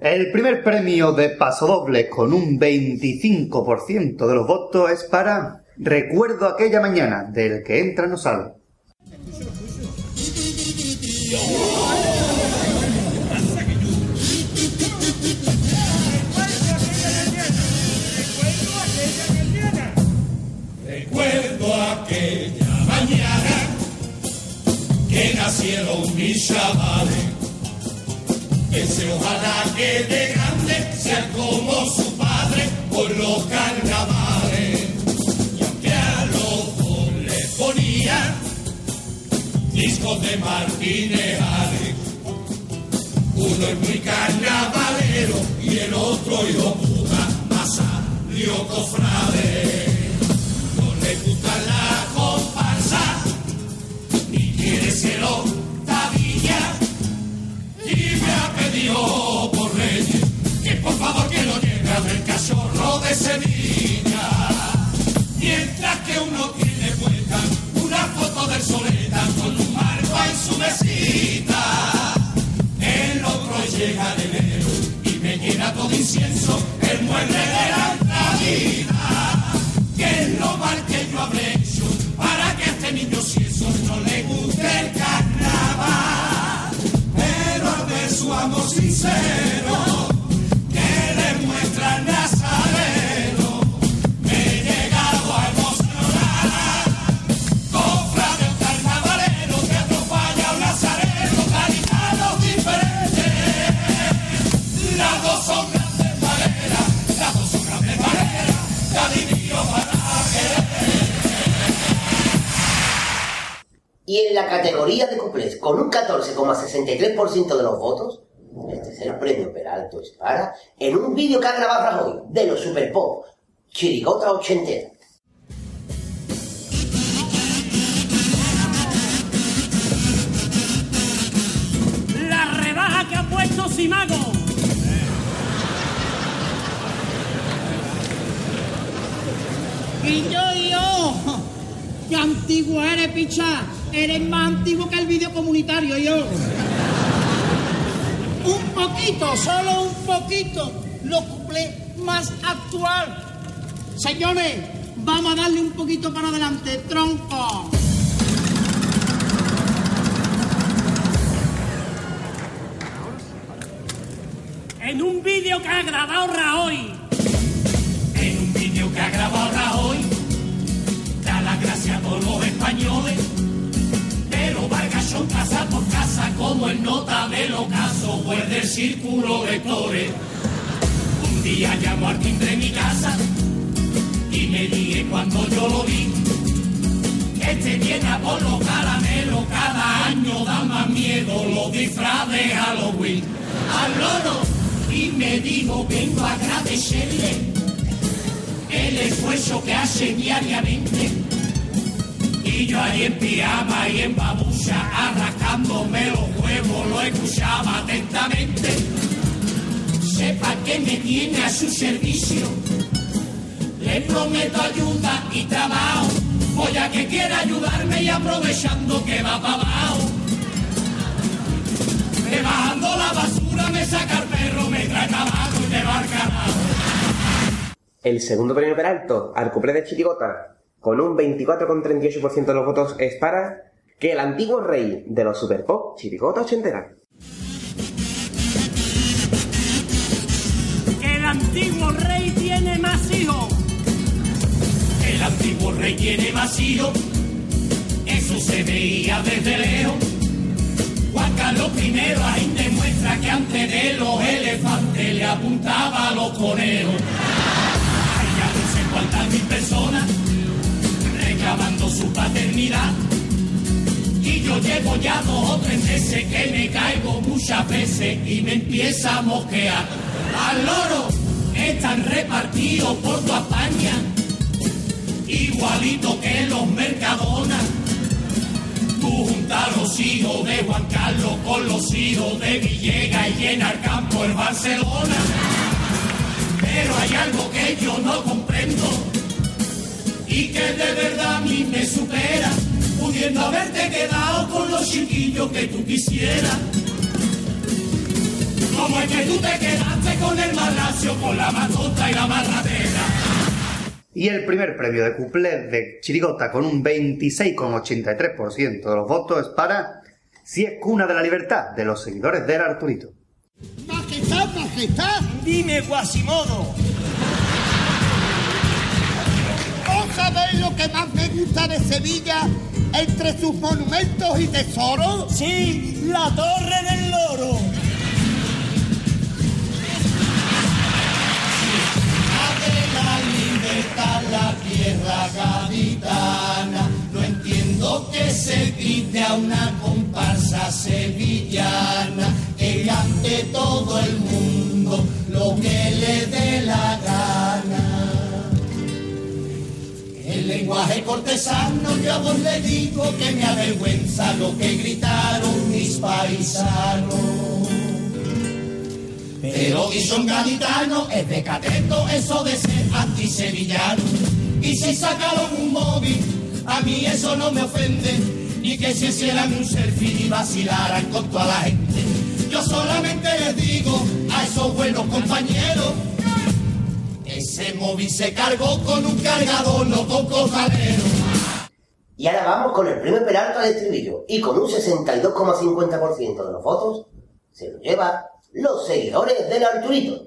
grande. El primer premio de pasodoble con un 25% de los votos es para Recuerdo aquella mañana, del que entra no sale. que nacieron mis chavales. Pensé ojalá que de grande sean como su padre por los carnavales. Y aunque a los les ponía discos de Martínez uno es muy carnavalero y el otro hijo puta más salió cofrade. No le gusta la cielo y me ha pedido por reyes que por favor que lo lleve a ver cachorro de Sevilla. Mientras que uno tiene puesta una foto del soleta con un marco en su mesita. El otro llega de enero y me llena todo incienso el mueble de la entradita. Que es lo mal que yo habré ver su amor sincero que le muestra el nazareno, me he llegado a emocionar. Cofra del carnavalero que atropalla un nazareno, gaditanos diferentes. Las dos son grandes maneras, las dos son grandes maneras, cariño para querer. Y en la categoría de cuplés, con un 14,63% de los votos, En un vídeo que ha grabado Rajoy, de los Super Pop, Chirigota Ochentera. La rebaja que ha puesto Simago. Y yo, y yo, qué antiguo eres, picha. Eres más antiguo que el vídeo comunitario, yo. Un poquito, solo un poquito. los cuplés más actual. Señores, vamos a darle un poquito para adelante, tronco. En un vídeo que ha grabado Rajoy. En un vídeo que ha grabado Rajoy, da las gracias a todos los españoles. Vargasón casa por casa como el nota del ocaso, pues del círculo de lectores. Un día llamó al timbre mi casa y me dije cuando yo lo vi. Este viene a por los cada año da más miedo los disfraces Halloween. Al loro y me dijo vengo a agradecerle el esfuerzo que hace diariamente. Y yo ahí en pijama y en babucha, arrancándome los huevos, lo escuchaba atentamente. Sepa que me tiene a su servicio. Le prometo ayuda y trabajo. Voy a que quiera ayudarme y aprovechando que va para abajo. Me bajando la basura, me saca el perro, me trae tabaco y me va al carajo. El segundo premio Peralto al cuplé de Chirigota, con un 24,38% de los votos, es para que el antiguo rey de los Superpop, Chirigota ochentera. El antiguo rey tiene más hijos. El antiguo rey tiene más hijos, eso se veía desde lejos. Juan Carlos I ahí demuestra que antes de los elefantes le apuntaba a los conejos. Hay ya no sé cuántas mil personas reclamando su paternidad. Y yo llevo ya dos o tres meses que me caigo muchas veces y me empieza a mosquear. Al loro están repartidos por toda España, igualito que los Mercadona. Tú juntas los hijos de Juan Carlos con los hijos de Villegas y llena el campo el Barcelona. Pero hay algo que yo no comprendo y que de verdad a mí me supera, pudiendo haberte quedado con los chiquillos que tú quisieras. Como es que tú te quedaste con el más lacio, con la más tonta y la más ratera. Y el primer premio de cuplé de Chirigota con un 26,83% de los votos es para Si es cuna de la libertad de los seguidores del Arturito. Majestad, majestad. Dime, Guasimodo. Sabéis lo que más me gusta de Sevilla entre sus monumentos y tesoros? Sí, la Torre del Loro. de la libertad, la tierra gaditana. No entiendo que se grite a una comparsa sevillana que ante todo el mundo lo que le dé la gana. Lenguaje cortesano, yo a vos le digo que me avergüenza lo que gritaron mis paisanos. Pero y son gaditanos, es de cateto eso de ser antisevillano. Y si sacaron un móvil, a mí eso no me ofende. Ni que se hicieran un selfie y vacilaran con toda la gente. Yo solamente les digo a esos buenos compañeros. Ese móvil se cargó con un cargador, no con cojadero. Y ahora vamos con el premio Peralta al estribillo. Y con un 62,50% de los votos, se lo lleva los seguidores del Arturito.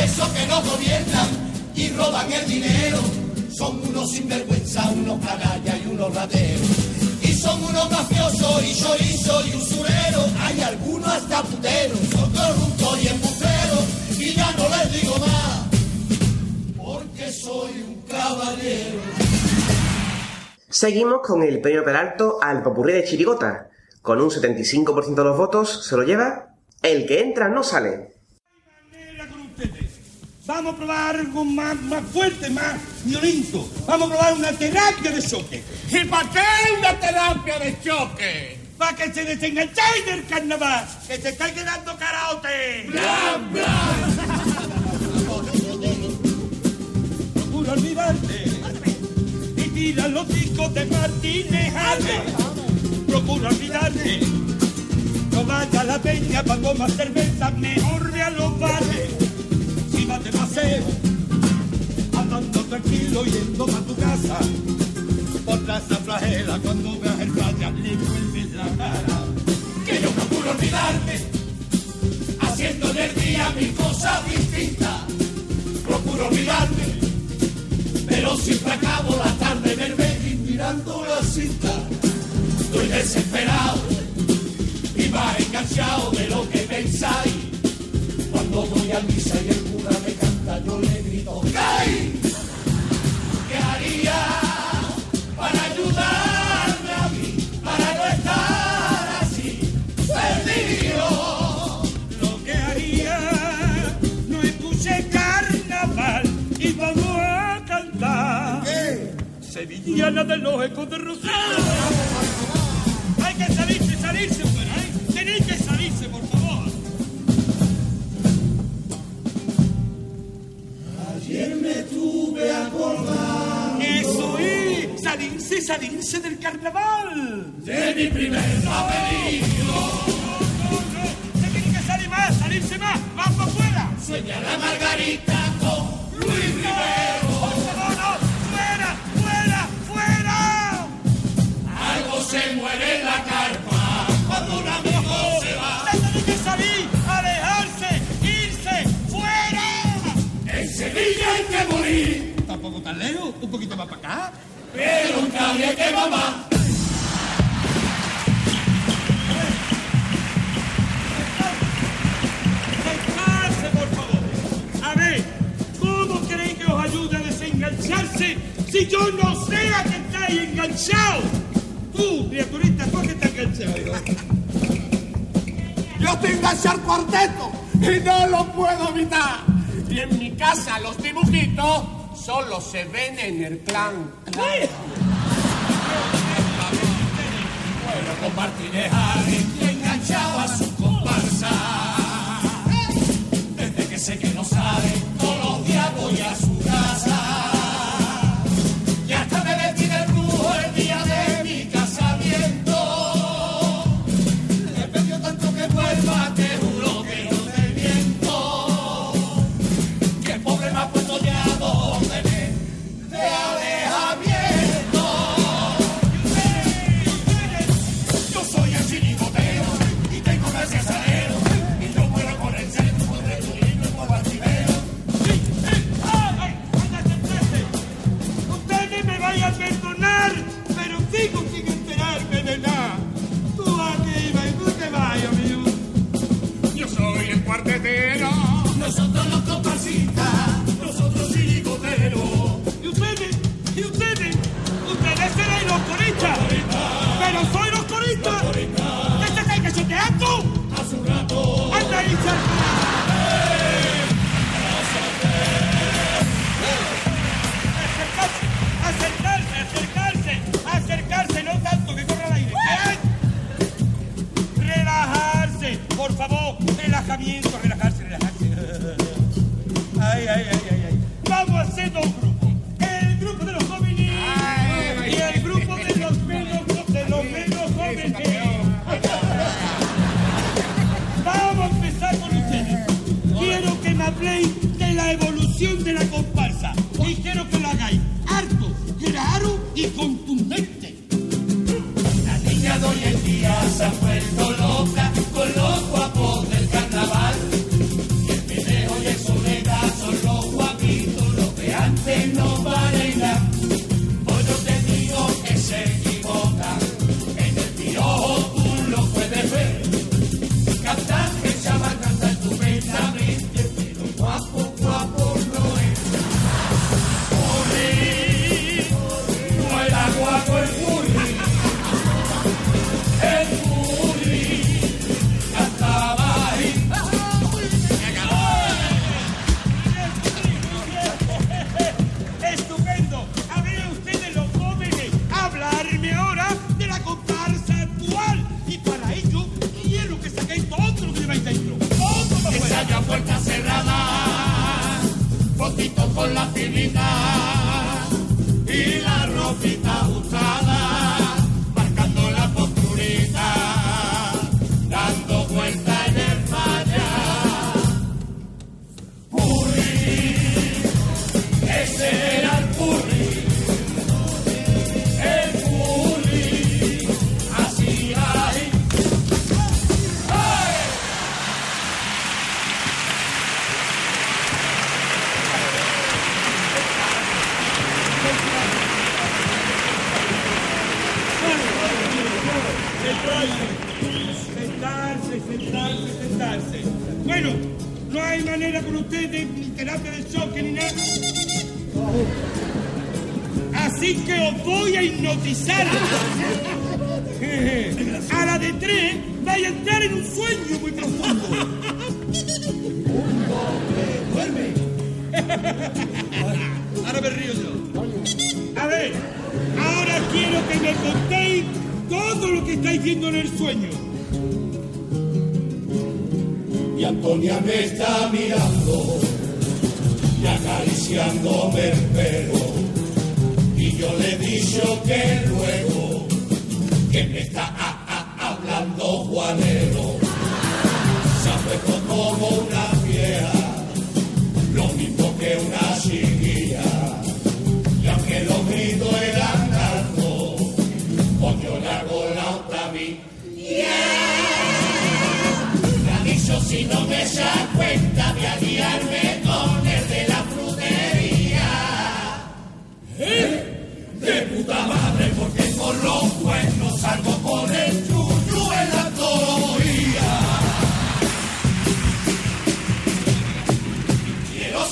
Esos que no gobiernan y roban el dinero son unos sinvergüenza, unos canallas y unos rateros. Y son unos mafiosos y chorizo y usureros. Hay algunos hasta puteros, son corruptos y embusteros. Y ya no les digo más, soy un caballero. Seguimos con el premio Peralto al popurrí de Chirigota. Con un 75% de los votos se lo lleva El que entra no sale. Vamos a probar algo más, más fuerte, más violento. Vamos a probar una terapia de choque. ¿Y para qué una terapia de choque? Para que se desenganchéis del carnaval, que se está quedando karaoke. Blan, Procura olvidarte y tira los discos de Martínez Ale. Procura olvidarte, no vaya a la peña para tomar cerveza, mejor ve a los bares. Si vas de paseo, andando tranquilo yendo a tu casa, por la flagela cuando veas el playa le vuelves la cara. Que yo procuro olvidarme, haciendo del día mil cosas distintas. Procuro olvidarme, pero siempre acabo la tarde Betis mirando la cinta. Estoy desesperado y más enganchado de lo que pensáis. Cuando voy a misa y el cura me canta, yo le grito ¡Cay! Sevillana de los ecos de Rosario. Hay que salirse, salirse fuera, ¿eh? Tenéis que salirse, por favor. Ayer me tuve acordado Eso es, salirse, salirse del carnaval. de mi primer laberinto. No, no, se tiene que salir más, salirse más, más para afuera. Sueña la Margarita con Luis Rivero. Se muere la carpa cuando un amigo se va. Tiene que salir, alejarse, irse, fuera. En Sevilla hay que morir, Tampoco tan lejos, un poquito más para acá. pero un cable que mamá. Favor. A ver, ¿cómo queréis que os ayude a desengancharse si yo no sé a que estáis enganchados? Tú, criaturita, tú que estás enganchado. Yo estoy enganchado al cuarteto y no lo puedo evitar. Y en mi casa los dibujitos solo se ven en el clan. Bueno, con Martínez y enganchado a su comparsa. Desde que sé que no sabe, Oficina.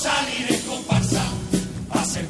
salir en comparsa a ser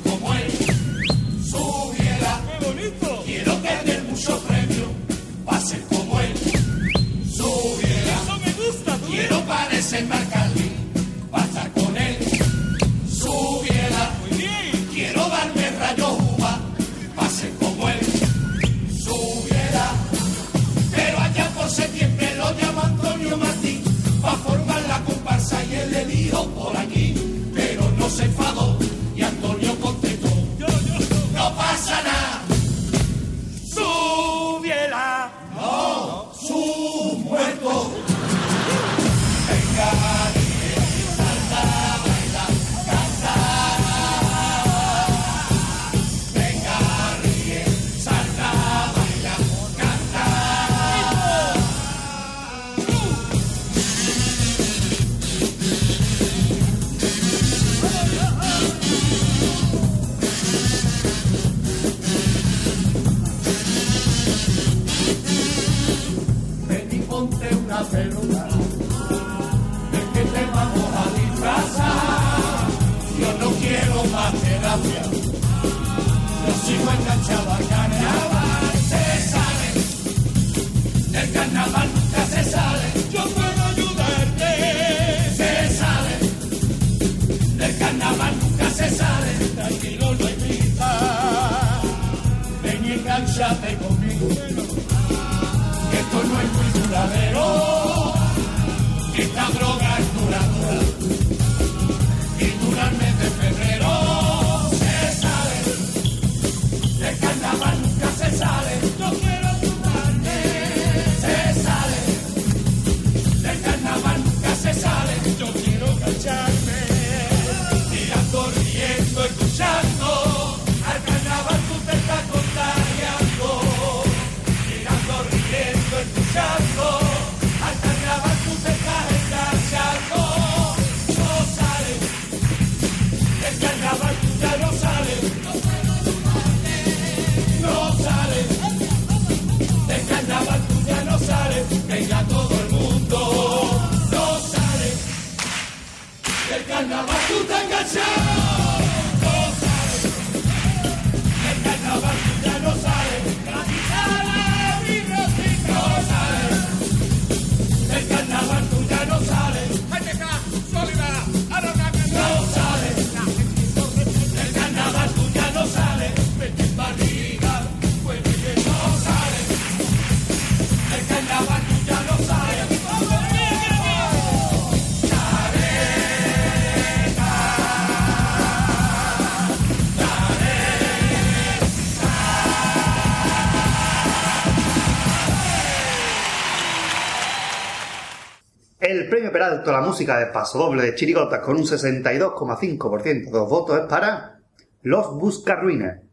recuperado toda la música de Paso Doble de Chirigotas con un 62,5% de los votos es para Los Buscarruines.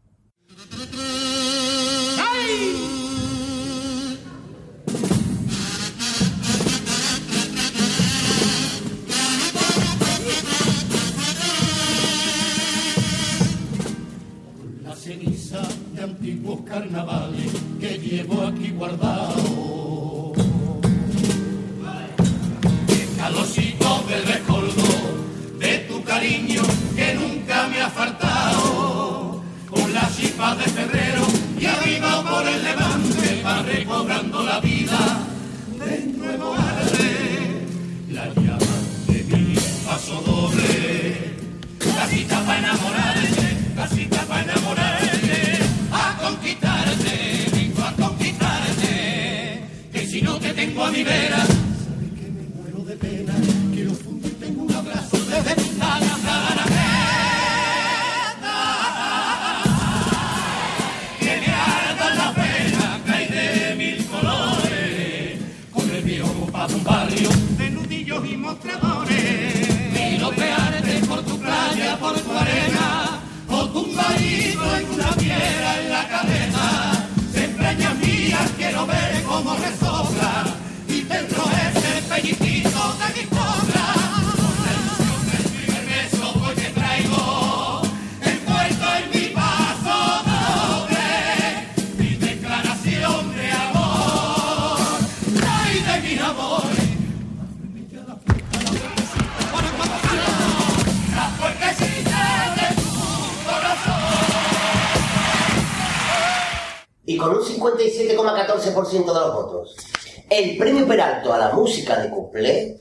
Música de cuplé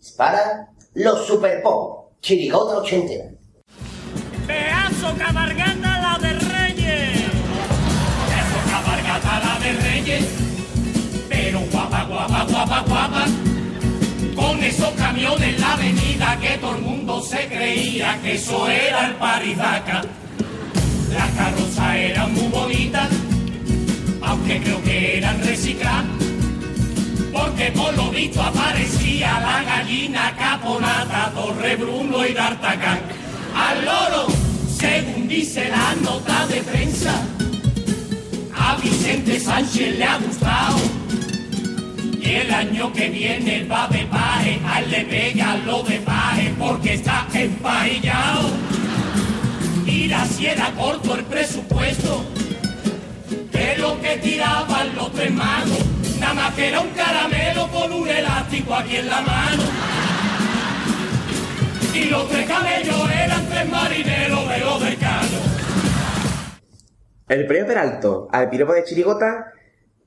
es para los Super Pop, Chirigota ochentera. Pedazo cabalgata la de Reyes. Eso cabalgata la de Reyes, pero guapa, guapa, guapa, guapa. Con esos camiones en la avenida que todo el mundo se creía que eso era el Paridaca. Las carrozas eran muy bonitas, aunque creo que eran recicladas. Porque por lo visto aparecía la gallina caponata, Torre Bruno y D'Artagnan. Al loro, según dice la nota de prensa, a Vicente Sánchez le ha gustado. Y el año que viene va de paje, a él le pega lo de paje porque está empajillado. Mira si era corto el presupuesto, que lo que tiraban los tres magos, nada más que era un caramelo con un elástico aquí en la mano. Y los tres camellos eran tres marineros de los decanos. El premio Peralto al piropo de Chirigota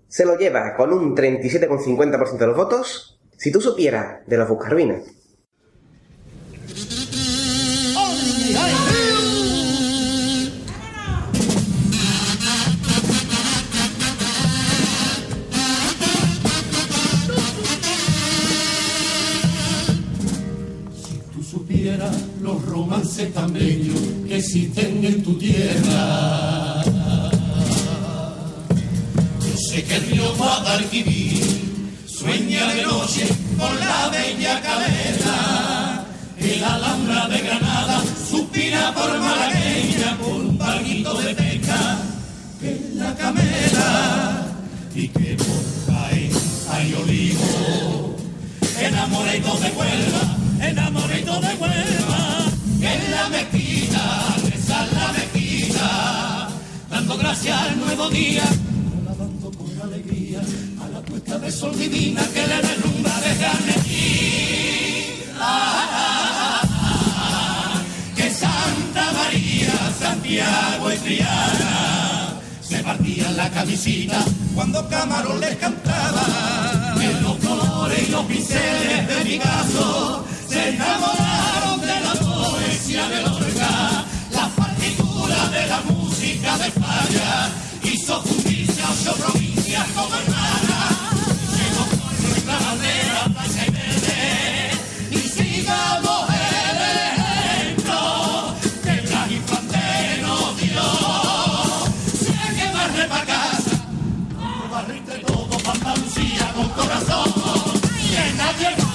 se lo lleva con un 37,50% de los votos. Si tú supieras de los Buscarvinas. Tan bellos que existen en tu tierra. Yo sé que el río Guadalquivir sueña de noche con la bella cadena. El Alhambra de Granada suspira por malagueña, por un barquito de pesca, es la camela. Y que por Jaén hay olivo, enamorado de Huelva, enamorado de Huelva, gracias al nuevo día, alabando con alegría a la puesta de sol divina que le derrumba desde Argentina. Que Santa María, Santiago y Triana se partían la camisita cuando Camarón les cantaba. En los colores y los pinceles de Picasso se enamoraron España hizo justicia a ocho provincias como hermanas. Llegó con nuestra bandera blanca y verde y sigamos el ejemplo que Blas Infante nos dio. Si hay que barre pa' casa, barriste todo Andalucía con corazón. Que nadie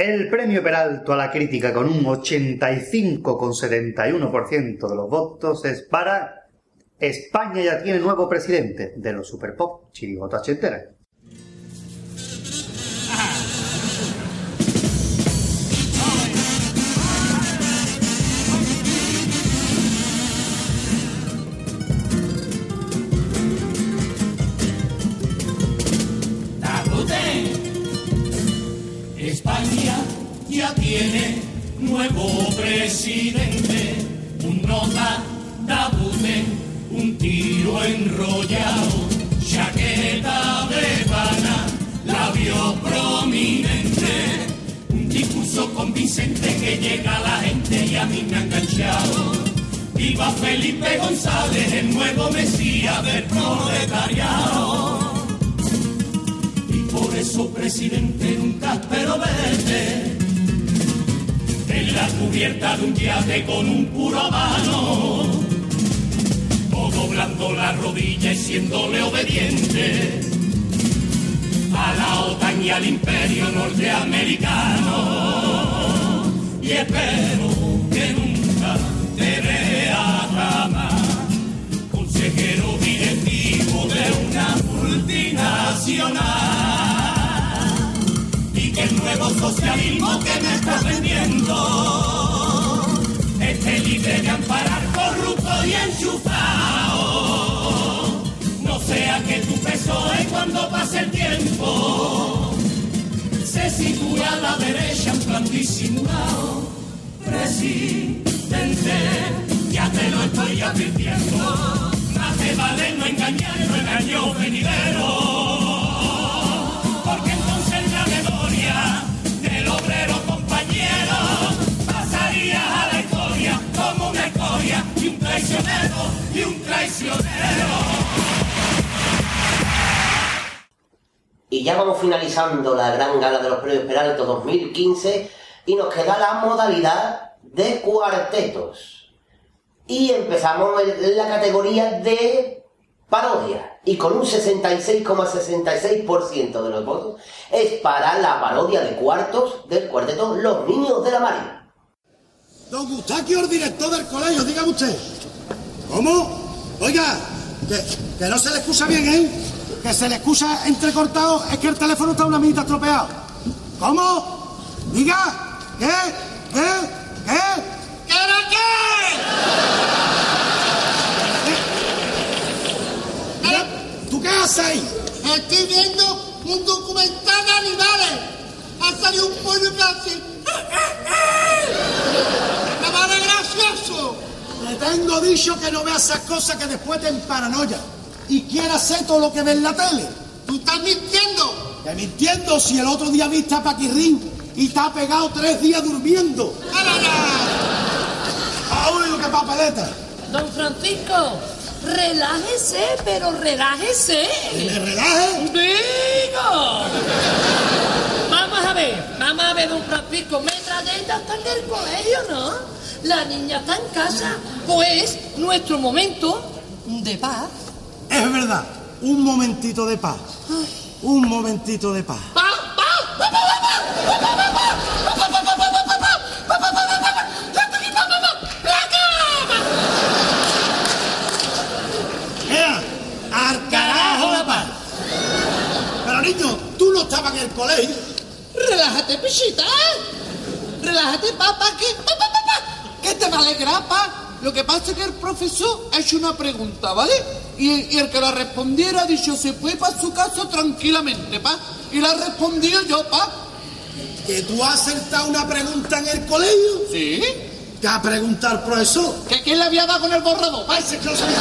El premio Peralto a la crítica con un 85,71% de los votos es para España ya tiene nuevo presidente de los Super Pop, Chirigota Ochentera. Ya tiene nuevo presidente, un nota Tabute, un tiro enrollado, chaqueta brevana, labio prominente, un discurso convincente que llega a la gente y a mí me ha enganchado. Viva Felipe González, el nuevo mesías del proletariado. Y por eso, presidente, nunca espero verte en la cubierta de un yate con un puro mano, o doblando la rodilla y siéndole obediente a la OTAN y al imperio norteamericano. Y espero que nunca te vea jamás consejero directivo de una multinacional nuevo socialismo que me está vendiendo esté libre de amparar corrupto y enchufado. No sea que tu PSOE cuando pase el tiempo se sitúe a la derecha en plan disimulado presidente, ya te lo estoy advirtiendo. Más te vale no engañarlo en años venideros. Y un traicionero. Y ya vamos finalizando la gran gala de los premios Peralto 2015 y nos queda la modalidad de cuartetos. Y empezamos en la categoría de parodia. Y con un 66,66% de los votos es para la parodia de cuartos del cuarteto Los Niños de la María. Don Eustaquio, el director del colegio, dígame usted. ¿Cómo? Oiga, que, que no se le excusa bien, ¿eh? Que se le excusa entrecortado, es que el teléfono está una mitad estropeado. ¿Cómo? Diga, ¿qué? ¿Qué? ¿Qué? ¿Qué era qué? Mira, ¿Tú qué haces ahí? Estoy viendo un documental de animales. Ha salido un pollo casi. ¡Me vale gracioso! Le tengo dicho que no vea esas cosas que después te paranoia. Y quiera hacer todo lo que ve en la tele. ¡Tú estás mintiendo! Que mintiendo si el otro día viste a Paquirrín y está pegado tres días durmiendo. ¡Ay, qué papeleta! Don Francisco, relájese, pero relájese. ¿Me relaje? ¡Digo! Vamos a ver, vamos a ver, don Francisco. Metralleta está en el colegio, ¿no? La niña está en casa. Pues nuestro momento de paz. Es verdad, un momentito de paz. Un momentito de paz. ¡Ea! ¡Al carajo la paz! Pero niño, tú no estabas en el colegio. Relájate, pichita. Relájate, papá. Papá. ¿Qué te va a alegrar, pa? Lo que pasa es que el profesor ha hecho una pregunta, ¿vale? Y, y el que la respondiera ha dicho, se fue para su casa tranquilamente, pa. Y la respondí yo, pa. ¿Que tú has acertado una pregunta en el colegio? Sí. ¿Qué ha preguntado el profesor? ¿Que quién le había dado con el borrador? Pa, ese que lo sabía.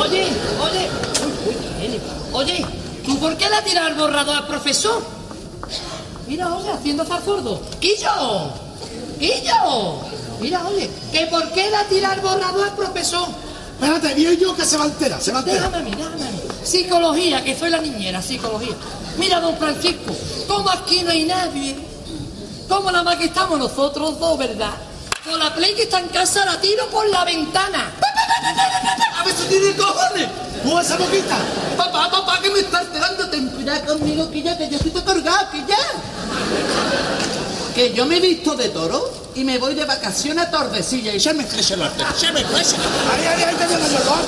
Oye, oye, oye, ¿tú por qué le has tirado el borrador al profesor? Mira, oye, haciendo farzordo. ¡Quillo! ¡Quillo! Mira, oye, ¿que por qué tirado el borrador al profesor? Espérate, vi yo que se va a enterar, se va a enterar. Déjame a mí, déjame a mí. Psicología, que soy la niñera, psicología. Mira, don Francisco, como aquí no hay nadie, como nada más que estamos nosotros dos, ¿verdad? Con la play que está en casa la tiro por la ventana. A ver tiene cojones. ¡Tú esa boquita! Papá, papá, que me está alterando. Ten cuidado conmigo, que ya, que yo estoy cargado, que ya. Que yo me he visto de toro y me voy de vacaciones a Tordesilla y ya me crece el arte. Ya me crece. ¡Ay, ay, ay, te viene el dolor!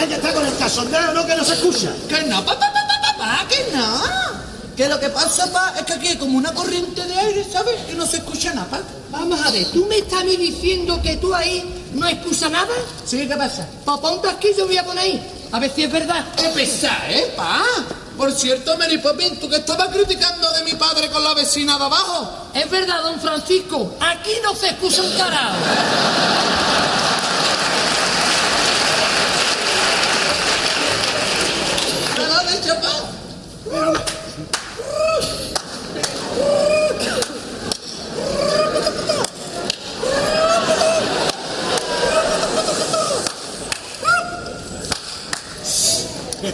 Es que está con el casondeo, ¿no? Que no se escucha. Que no, papá, papá, papá, que no. Que lo que pasa, pa, es que aquí hay como una corriente de aire, ¿sabes? Y no se escucha nada, pa. Vamos a ver, ¿tú me estás diciendo que tú ahí no escuchas nada? Sí, ¿qué pasa? Pues ponte aquí, yo voy a poner ahí. A ver si es verdad. ¡Qué pesada, eh, pa! Por cierto, Mary Poppins, tú que estabas criticando de mi padre con la vecina de abajo. Es verdad, don Francisco. Aquí no se escucha un carajo. ¿Me lo has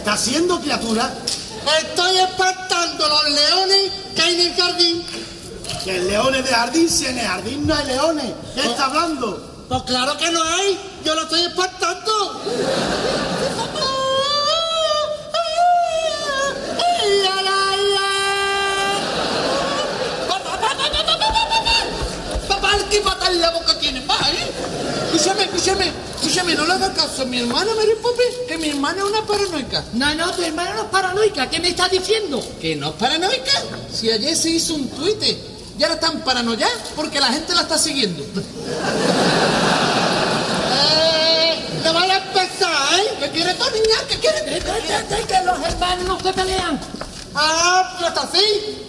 está haciendo, criatura? Estoy espantando los leones que hay en el jardín. Que leones de jardín, si en el jardín no hay leones. ¿Qué está hablando? Pues claro que no hay. Yo lo estoy espantando. Papá, ¿qué pata en la boca tiene? Va, ¿eh? Escúchame, escúchame, escúchame, no le hagas caso mi hermana Mary Poppins, que mi hermana es una paranoica. No, no, tu hermana no es paranoica. ¿Qué me estás diciendo? ¿Que no es paranoica? Si ayer se hizo un tuit y ahora están paranoia porque la gente la está siguiendo. eh, te van a empezar, ¿eh? ¿Qué quieres tú, niña? ¿Qué quieres? Cállate, que los hermanos no se pelean. Ah, pues está así.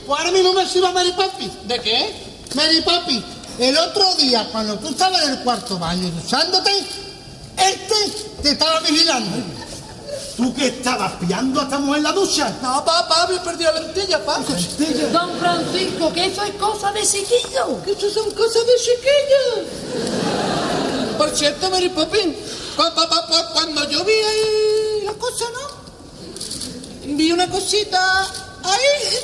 Pues ahora mismo me sirva Mary Papi. ¿De qué? Mary Papi, el otro día, cuando tú estabas en el cuarto baño duchándote, este te estaba vigilando. ¿Tú que estabas pillando a esta mujer en la ducha? No, papá, había perdido la lentilla, papá. Don Francisco, que eso es cosa de chiquillo. Que eso son cosas de chiquillos. Por cierto, Mary cu- cuando yo vi ahí la cosa, ¿no? Vi una cosita ahí.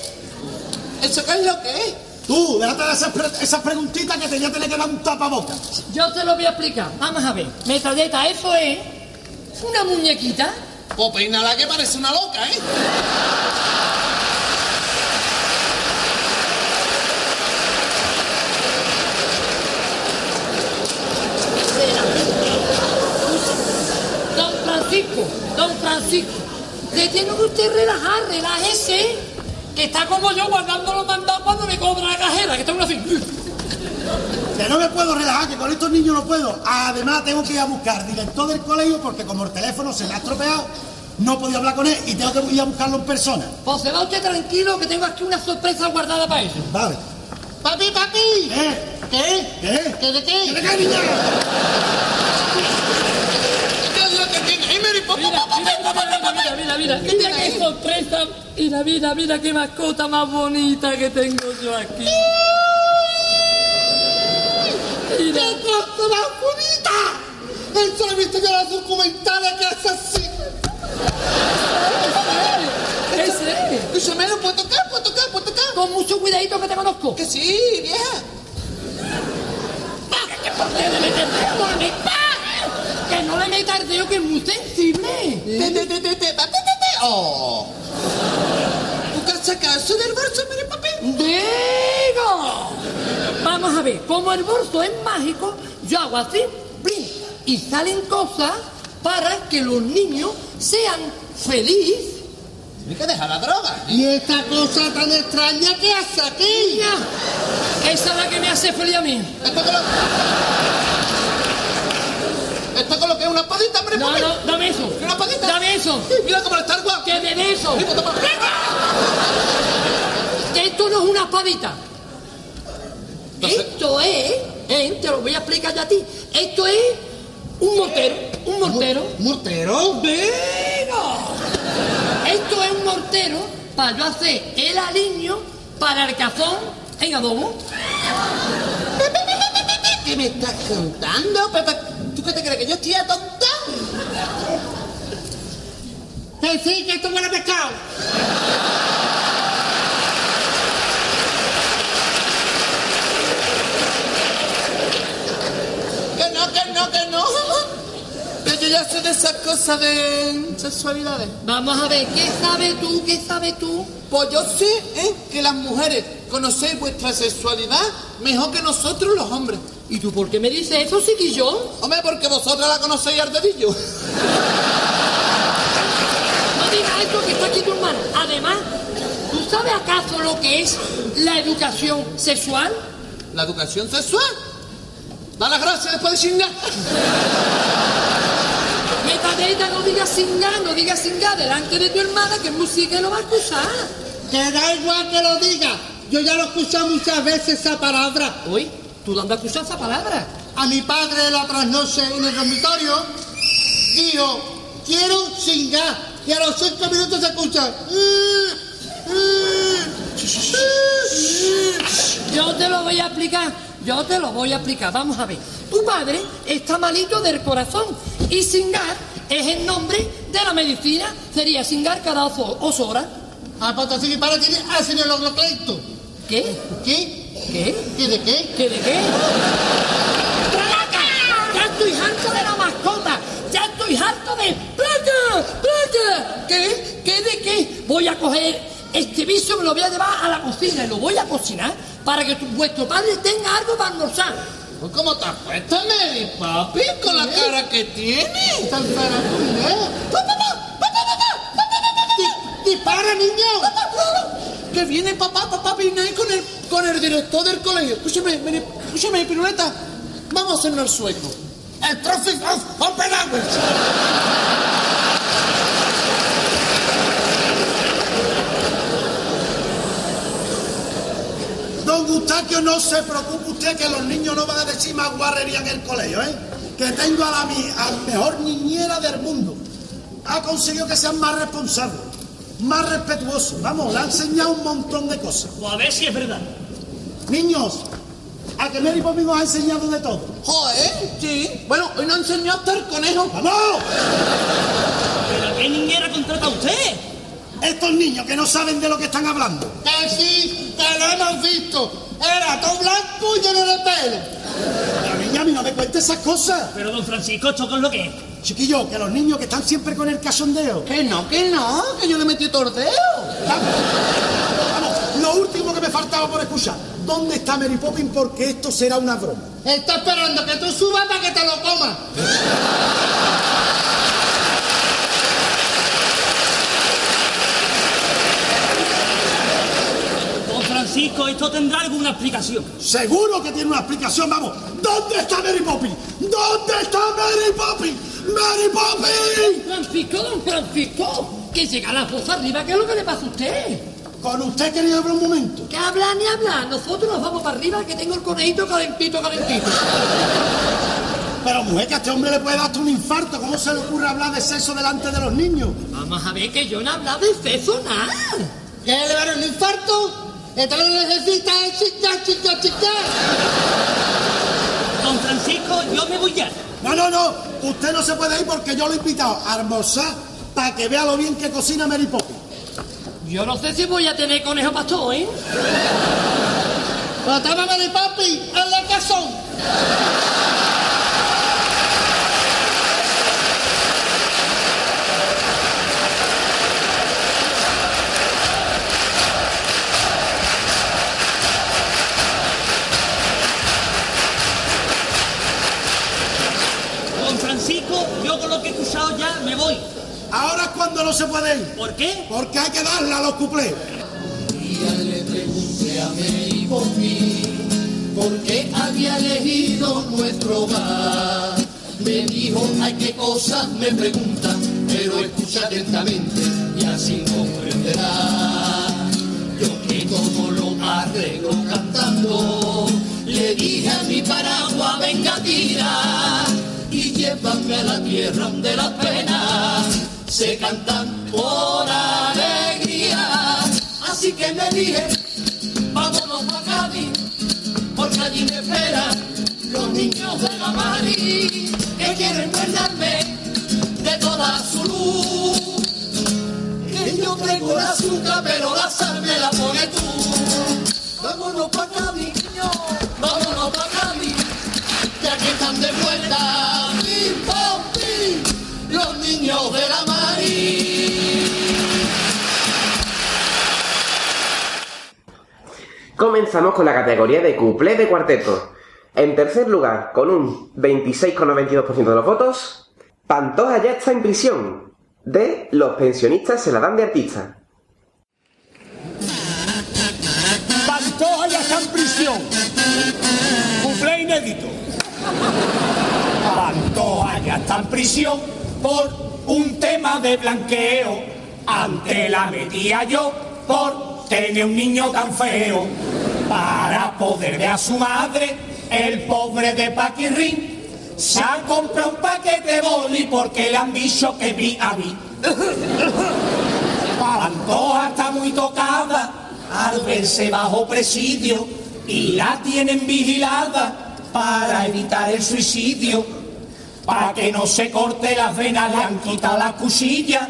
¿Eso qué es lo que es? Tú, déjate de esas, pre- esas preguntitas que te voy a tener que dar un tapabocas. Yo te lo voy a explicar. Vamos a ver. Metadeta, eso es una muñequita. O peinala que parece una loca, ¿eh? Don Francisco, don Francisco, se tiene que usted relajar, relájese, que está como yo guardando los mandados cuando me cobra la cajera, que está uno así. Que no me puedo relajar, que con estos niños no puedo. Además, tengo que ir a buscar director del colegio porque como el teléfono se me ha estropeado, no podido hablar con él y tengo que ir a buscarlo en persona. Pues se va usted tranquilo que tengo aquí una sorpresa guardada para eso. Vale. Papi, papi. ¿Qué? ¿Qué? ¿Qué? ¿Qué de qué? ¿Qué de qué, niña? ¿Qué es? Mira, mira, mira, mira, mira, mira, ¿Qué mira qué sorpresa. Mira, mira, mira qué mascota más bonita que tengo yo aquí. ¡Qué cosa más bonita! Eso lo he visto yo los documentales que es así. Ese. Escúchame, ¿lo puedo tocar? ¿Puedo tocar? ¿Puedo tocar? Con mucho cuidadito que te conozco. Que sí, vieja. que por qué dedo, no le meta. Que no le meta el dedo, que es muy sensible. Te, te, te, te, te. ¡Oh! ¿Tú qué has sacado eso del bolso, Mary Poppins? ¡Digo! Vamos a ver, como el bolso es mágico, yo hago así, ¡plin! y salen cosas para que los niños sean felices. Hay que dejar la droga. ¿Y esta cosa tan extraña que hace aquí? Esa es la que me hace feliz a mí. Esto con lo... Lo que es una padita, Mary No, no, dame eso. ¿Una padita? Dame eso. Mira cómo le está el guapo. Que me dé eso. Esto no es una espadita. Esto es, eh, te lo voy a explicar ya a ti. Esto es un mortero, un mortero. ¿Mortero? ¡Venga! Esto es un mortero para yo hacer el aliño para el cazón en adobo. ¿Qué me estás contando, Pepe? ¿Tú qué te crees que yo estoy tonta? Que sí, que esto huele a pescado. Que no, que no, que no. Que yo ya sé de esas cosas de sexualidades. Vamos a ver, ¿qué sabes tú? ¿Qué sabes tú? Pues yo sé ¿eh? que las mujeres conocéis vuestra sexualidad mejor que nosotros los hombres. ¿Y tú por qué me dices eso, chiquillo? Hombre, porque vosotras la conocéis al dedillo. No digas esto que está aquí tu hermana. Además, ¿tú sabes acaso lo que es la educación sexual? ¿La educación sexual? Da las gracias después de chingar. Metadeta, no digas singa, no digas singa delante de tu hermana que música lo va a escuchar. Que da igual que lo diga. Yo ya lo he escuchado muchas veces esa palabra. Uy, ¿tú dónde has esa palabra? A mi padre la trasnoche en el dormitorio dijo, quiero singar. Y a los cinco minutos se escucha. Yo te lo voy a explicar, yo te lo voy a explicar. Vamos a ver. Tu padre está malito del corazón y Singar es el nombre de la medicina. Sería Singar cada ocho, horas. Ah, pues entonces mi padre tiene ácido cleito. ¿Qué? ¿Qué? ¿Qué? ¿Qué de qué? ¿Qué de qué? ¡Placa! ¡Ya estoy harto de la mascota! ¡Ya estoy harto de... ¡Placa! ¡Placa! ¿Qué? ¿Qué de qué? Voy a coger este vicio, me lo voy a llevar a la cocina y lo voy a cocinar para que tu- vuestro padre tenga algo para almorzar. Pues, ¿Cómo te puesto, Mary Papi, con la cara que tiene? Tan cara tú, ¿eh? Di- ¡Dispara, niño! que viene papá, papá Pinay con el, con el director del colegio. Escúcheme, mire, piruleta, vamos a hacernos el sueco. El Trophy of Open Don Gustavo, no se preocupe usted que los niños no van a decir más guarrería en el colegio, ¿eh? Que tengo a la, a la mejor niñera del mundo. Ha conseguido que sean más responsables más respetuosos. Vamos, le ha enseñado un montón de cosas. O a ver si es verdad. Niños, a que Mary Poppins nos ha enseñado de todo. Joder, sí. Bueno, hoy nos enseñó hasta el conejo. ¡Vamos! ¿Pero qué niñera contrata usted? Estos niños que no saben de lo que están hablando. Que sí, que lo hemos visto. Era todo blanco y lleno de pelo. A mí no me cuentes esas cosas. Pero don Francisco, ¿esto es lo que es? Chiquillo, que los niños que están siempre con el cachondeo. Que no, que no, que yo le metí tordeo. Vamos, lo último que me faltaba por escuchar. ¿Dónde está Mary Poppins? Porque esto será una broma. Está esperando que tú subas para que te lo comas. Don Francisco, esto tendrá alguna explicación. Seguro que tiene una explicación, vamos. ¿Dónde está Mary Poppins? ¿Dónde está Mary Poppins? ¡Mary Poppins! Francisco, don Francisco, que llega la voz arriba, ¿qué es lo que le pasa a usted? Con usted quería hablar un momento. Que habla ni habla, nosotros nos vamos para arriba, que tengo el conejito calentito, calentito. Pero mujer, que a este hombre le puede dar hasta un infarto. ¿Cómo se le ocurre hablar de sexo delante de los niños? Vamos a ver que yo no he hablado de sexo nada. ¿Que le va a dar un infarto? Esto lo necesita es chica, chica, chica. Don Francisco, yo me voy ya. No, no, no. Usted no se puede ir porque yo lo he invitado a almorzar para que vea lo bien que cocina Mary Poppins. Yo no sé si voy a tener conejo pastor, ¿eh? Pero toma de papi, hazle caso. Lo que he escuchado ya me voy. Ahora es cuando no se puede ir. ¿Por qué? Porque hay que darle a los cuplés. le pregunté a Mary Poppins por qué había elegido nuestro hogar. Me dijo, ay, qué cosas me preguntan, pero escucha atentamente y así comprenderás. Yo que todo lo arreglo cantando, le dije a mi paraguas, venga tira y llévame a la tierra donde las penas se cantan por alegría. Así que me dije, vámonos a Cádiz, porque allí me esperan los niños de la Mari que quieren guardarme de toda su luz. Que yo traigo el azúcar, pero la sal me la pones tú. Vámonos pa' Cádiz, vámonos pa' Cádiz, ya que están de vuelta, Comenzamos con la categoría de cuplé de cuarteto. En tercer lugar, con un 26,92% de los votos, Pantoja ya está en prisión. De Los pensionistas se la dan de artista. Pantoja ya está en prisión. Cumple inédito. Pantoja ya está en prisión por un tema de blanqueo. Ante la metía yo por tener un niño tan feo. Para poder ver a su madre, el pobre de Paquirrín se ha comprado un paquete de boli porque le han dicho que vi a mí. Pantoja está muy tocada al verse bajo presidio y la tienen vigilada para evitar el suicidio. Para que no se corte las venas le han quitado la cuchilla.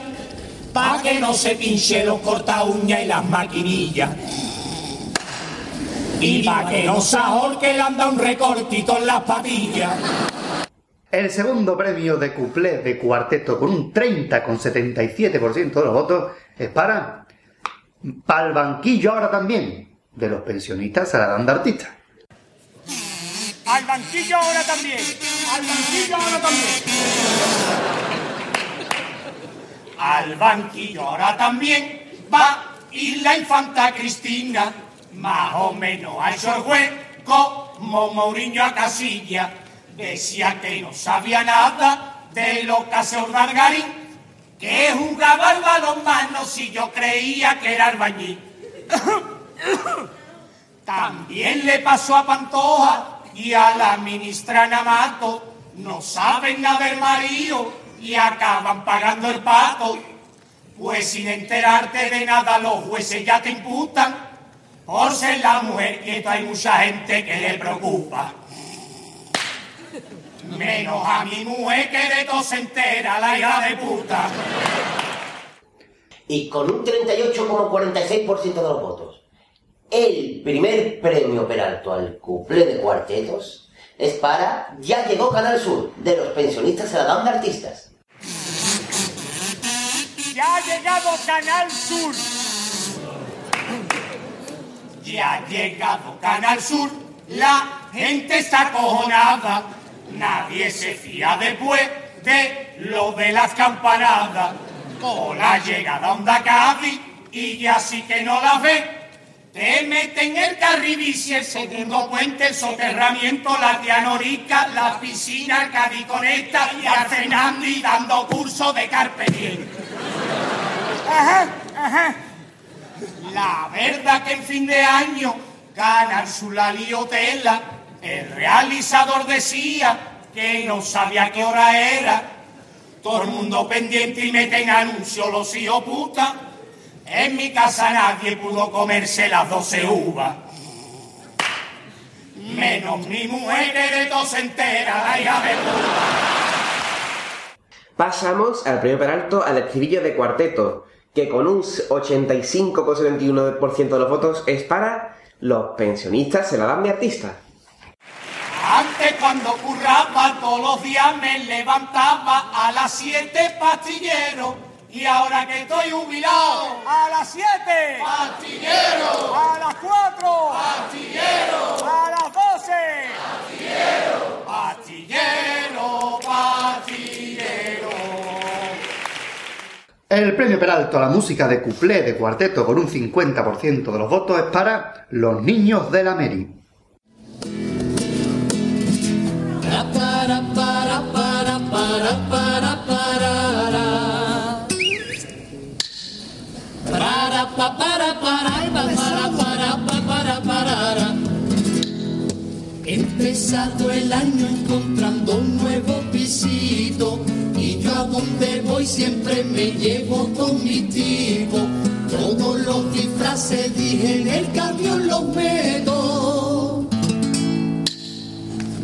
Para que no se pinche los corta uñas y las maquinillas. Y para que no se ahorque le han dado un recortito en las patillas. El segundo premio de cuplé de cuarteto con un 30,77% de los votos es para Pal banquillo ahora también. De los pensionistas se la dan de artista. Al banquillo ahora también. Al banquillo ahora también. Al banquillo ahora también va y la infanta Cristina, más o menos ha hecho el hueco como Mourinho a Casilla. Decía que no sabía nada de lo que hace Urdangarín, que jugaba al balonmano si yo creía que era albañil. También le pasó a Pantoja y a la ministra Namato. No saben nada del marido y acaban pagando el pato. Pues sin enterarte de nada los jueces ya te imputan por ser la mujer y esto hay mucha gente que le preocupa. Menos a mi mujer que de todo se entera, la hija de puta. Y con un 38,46% de los votos, el primer premio Peralto al cuplé de cuartetos es para Ya llegó Canal Sur, de los pensionistas se la de artistas. Ya ha llegado Canal Sur. Ya ha Canal Sur. La gente está acojonada. Nadie se fía después de lo de las campanadas. Con la llegada Onda Cádiz y ya sí que no la ve. Te meten el carribici, el segundo puente, el soterramiento, la tianorica, la piscina, el cadiconeta y al Fernandi dando curso de carpe diem. La verdad que en fin de año ganan su la liotela. El realizador decía que no sabía qué hora era. Todo el mundo pendiente y meten anuncio los hijos puta. En mi casa nadie pudo comerse las doce uvas. Menos mi mujer de todo se entera, la hija de puta. Pasamos al premio Peralto al estribillo de cuarteto, que con un 85,71% de los votos es para los pensionistas se la dan de artista. Antes cuando curraba todos los días me levantaba a las 7 pastillero. Y ahora que estoy jubilado a las 7 pastillero. a las 4 pastillero. a las 12 pastillero pastillero El premio Peralto a la música de cuplé de cuarteto con un 50% de los votos es para Los Niños de la Meri. Empezado el año encontrando un nuevo pisito y yo a donde voy siempre me llevo con mi tipo. Todos los disfraces dije en el camión los meto.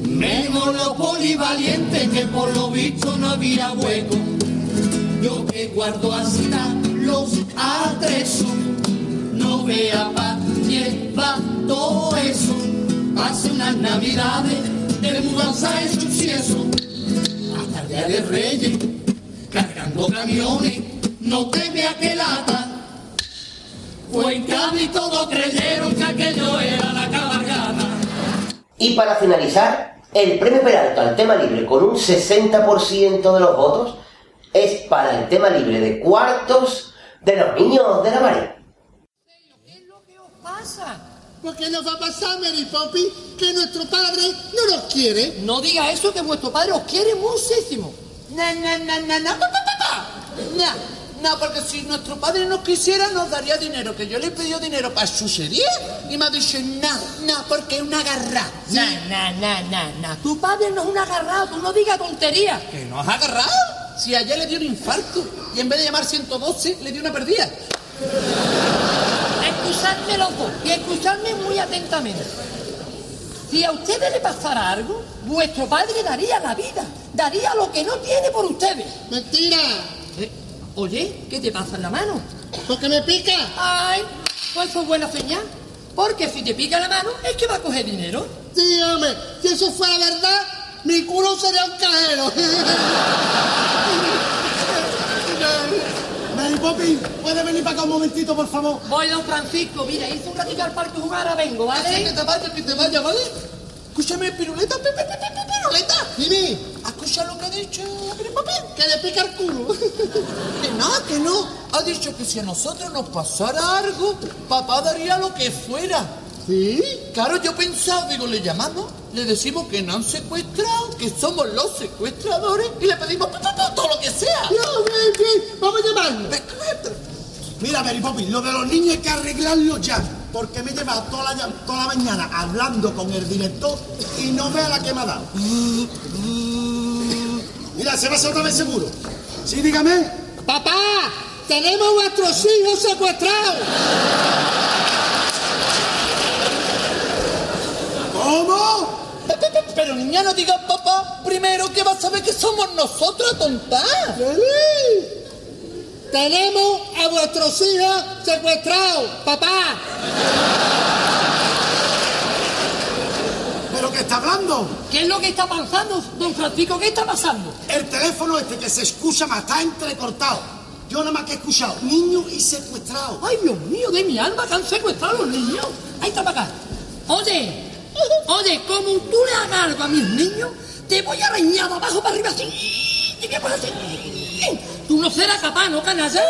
Menos los polivalentes que por lo visto no había hueco. Yo que guardo hasta los atresos. No vea pa' lleva todo eso. Hace unas navidades de mudanza en suceso. Hasta el día de Reyes, cargando camiones. No te vea que lata. Fue en Cádiz todos creyeron que aquello era la cabalgata. Y para finalizar, el premio Peralto al tema libre con un 60% de los votos es para el tema libre de cuartos de los niños de la María. pasa? ¿Por qué nos va a pasar, Mary Poppy? Que nuestro padre no nos quiere. No diga eso, que vuestro padre os quiere muchísimo. No, no, no, no, no, pa, pa, pa, pa. No, no, porque si nuestro padre nos quisiera, nos daría dinero. Que yo le he pedido dinero para chuchería y me ha dicho, no, no, porque es una garra. No, no, no, no, no. Tu padre no es un agarrado, tú no digas tonterías. ¿Que nos ha agarrado? Si ayer le dio un infarto y en vez de llamar 112, le dio una perdida. Escuchadme los dos y escuchadme muy atentamente. Si a ustedes le pasara algo, vuestro padre daría la vida, daría lo que no tiene por ustedes. ¡Mentira! Eh, Oye, ¿qué te pasa en la mano? Porque me pica. Ay, pues eso es buena señal. Porque si te pica la mano, es que va a coger dinero. Hombre, si eso fuera verdad, mi culo sería un cajero. Mary Poppy, ¿puede venir para acá un momentito, por favor? Voy, don Francisco, mira, hice un ratito al parque jugar, ahora vengo, ¿vale? que te vaya, que te vaya, ¿vale? Escúchame, piruleta, pe, pe, pe, piruleta. Dime, Escucha lo que ha dicho Mary Poppy. que le pica el culo. Que no, que no. Ha dicho que si a nosotros nos pasara algo, papá daría lo que fuera. ¿Sí? Claro, yo pensaba, digo, le llamamos, le decimos que nos han secuestrado, que somos los secuestradores y le pedimos todo lo que sea. Vamos a llamarlo. Mira, Mary Poppy, lo de los niños hay que arreglarlo ya. porque me he llevado toda la, toda la mañana hablando con el director y no vea la que me ha dado. Mira, se va a ser otra vez seguro. Sí, dígame. Papá, tenemos vuestros hijos secuestrados. ¿Cómo? Pero niña, no digas papá primero que vas a ver que somos nosotros, tonta. Tenemos a vuestros hijos secuestrados, papá. ¿Pero qué está hablando? ¿Qué es lo que está pasando, don Francisco? ¿Qué está pasando? El teléfono este que se escucha más está entrecortado. Yo nada más que he escuchado niños y secuestrados. Ay, Dios mío, de mi alma, que han secuestrado a los niños. Ahí está para acá. Oye, oye, como tú le algo a mis niños, te voy a reñar de abajo para arriba así. ¿Y qué pasa? Tú no serás capaz, ¿no, canalla?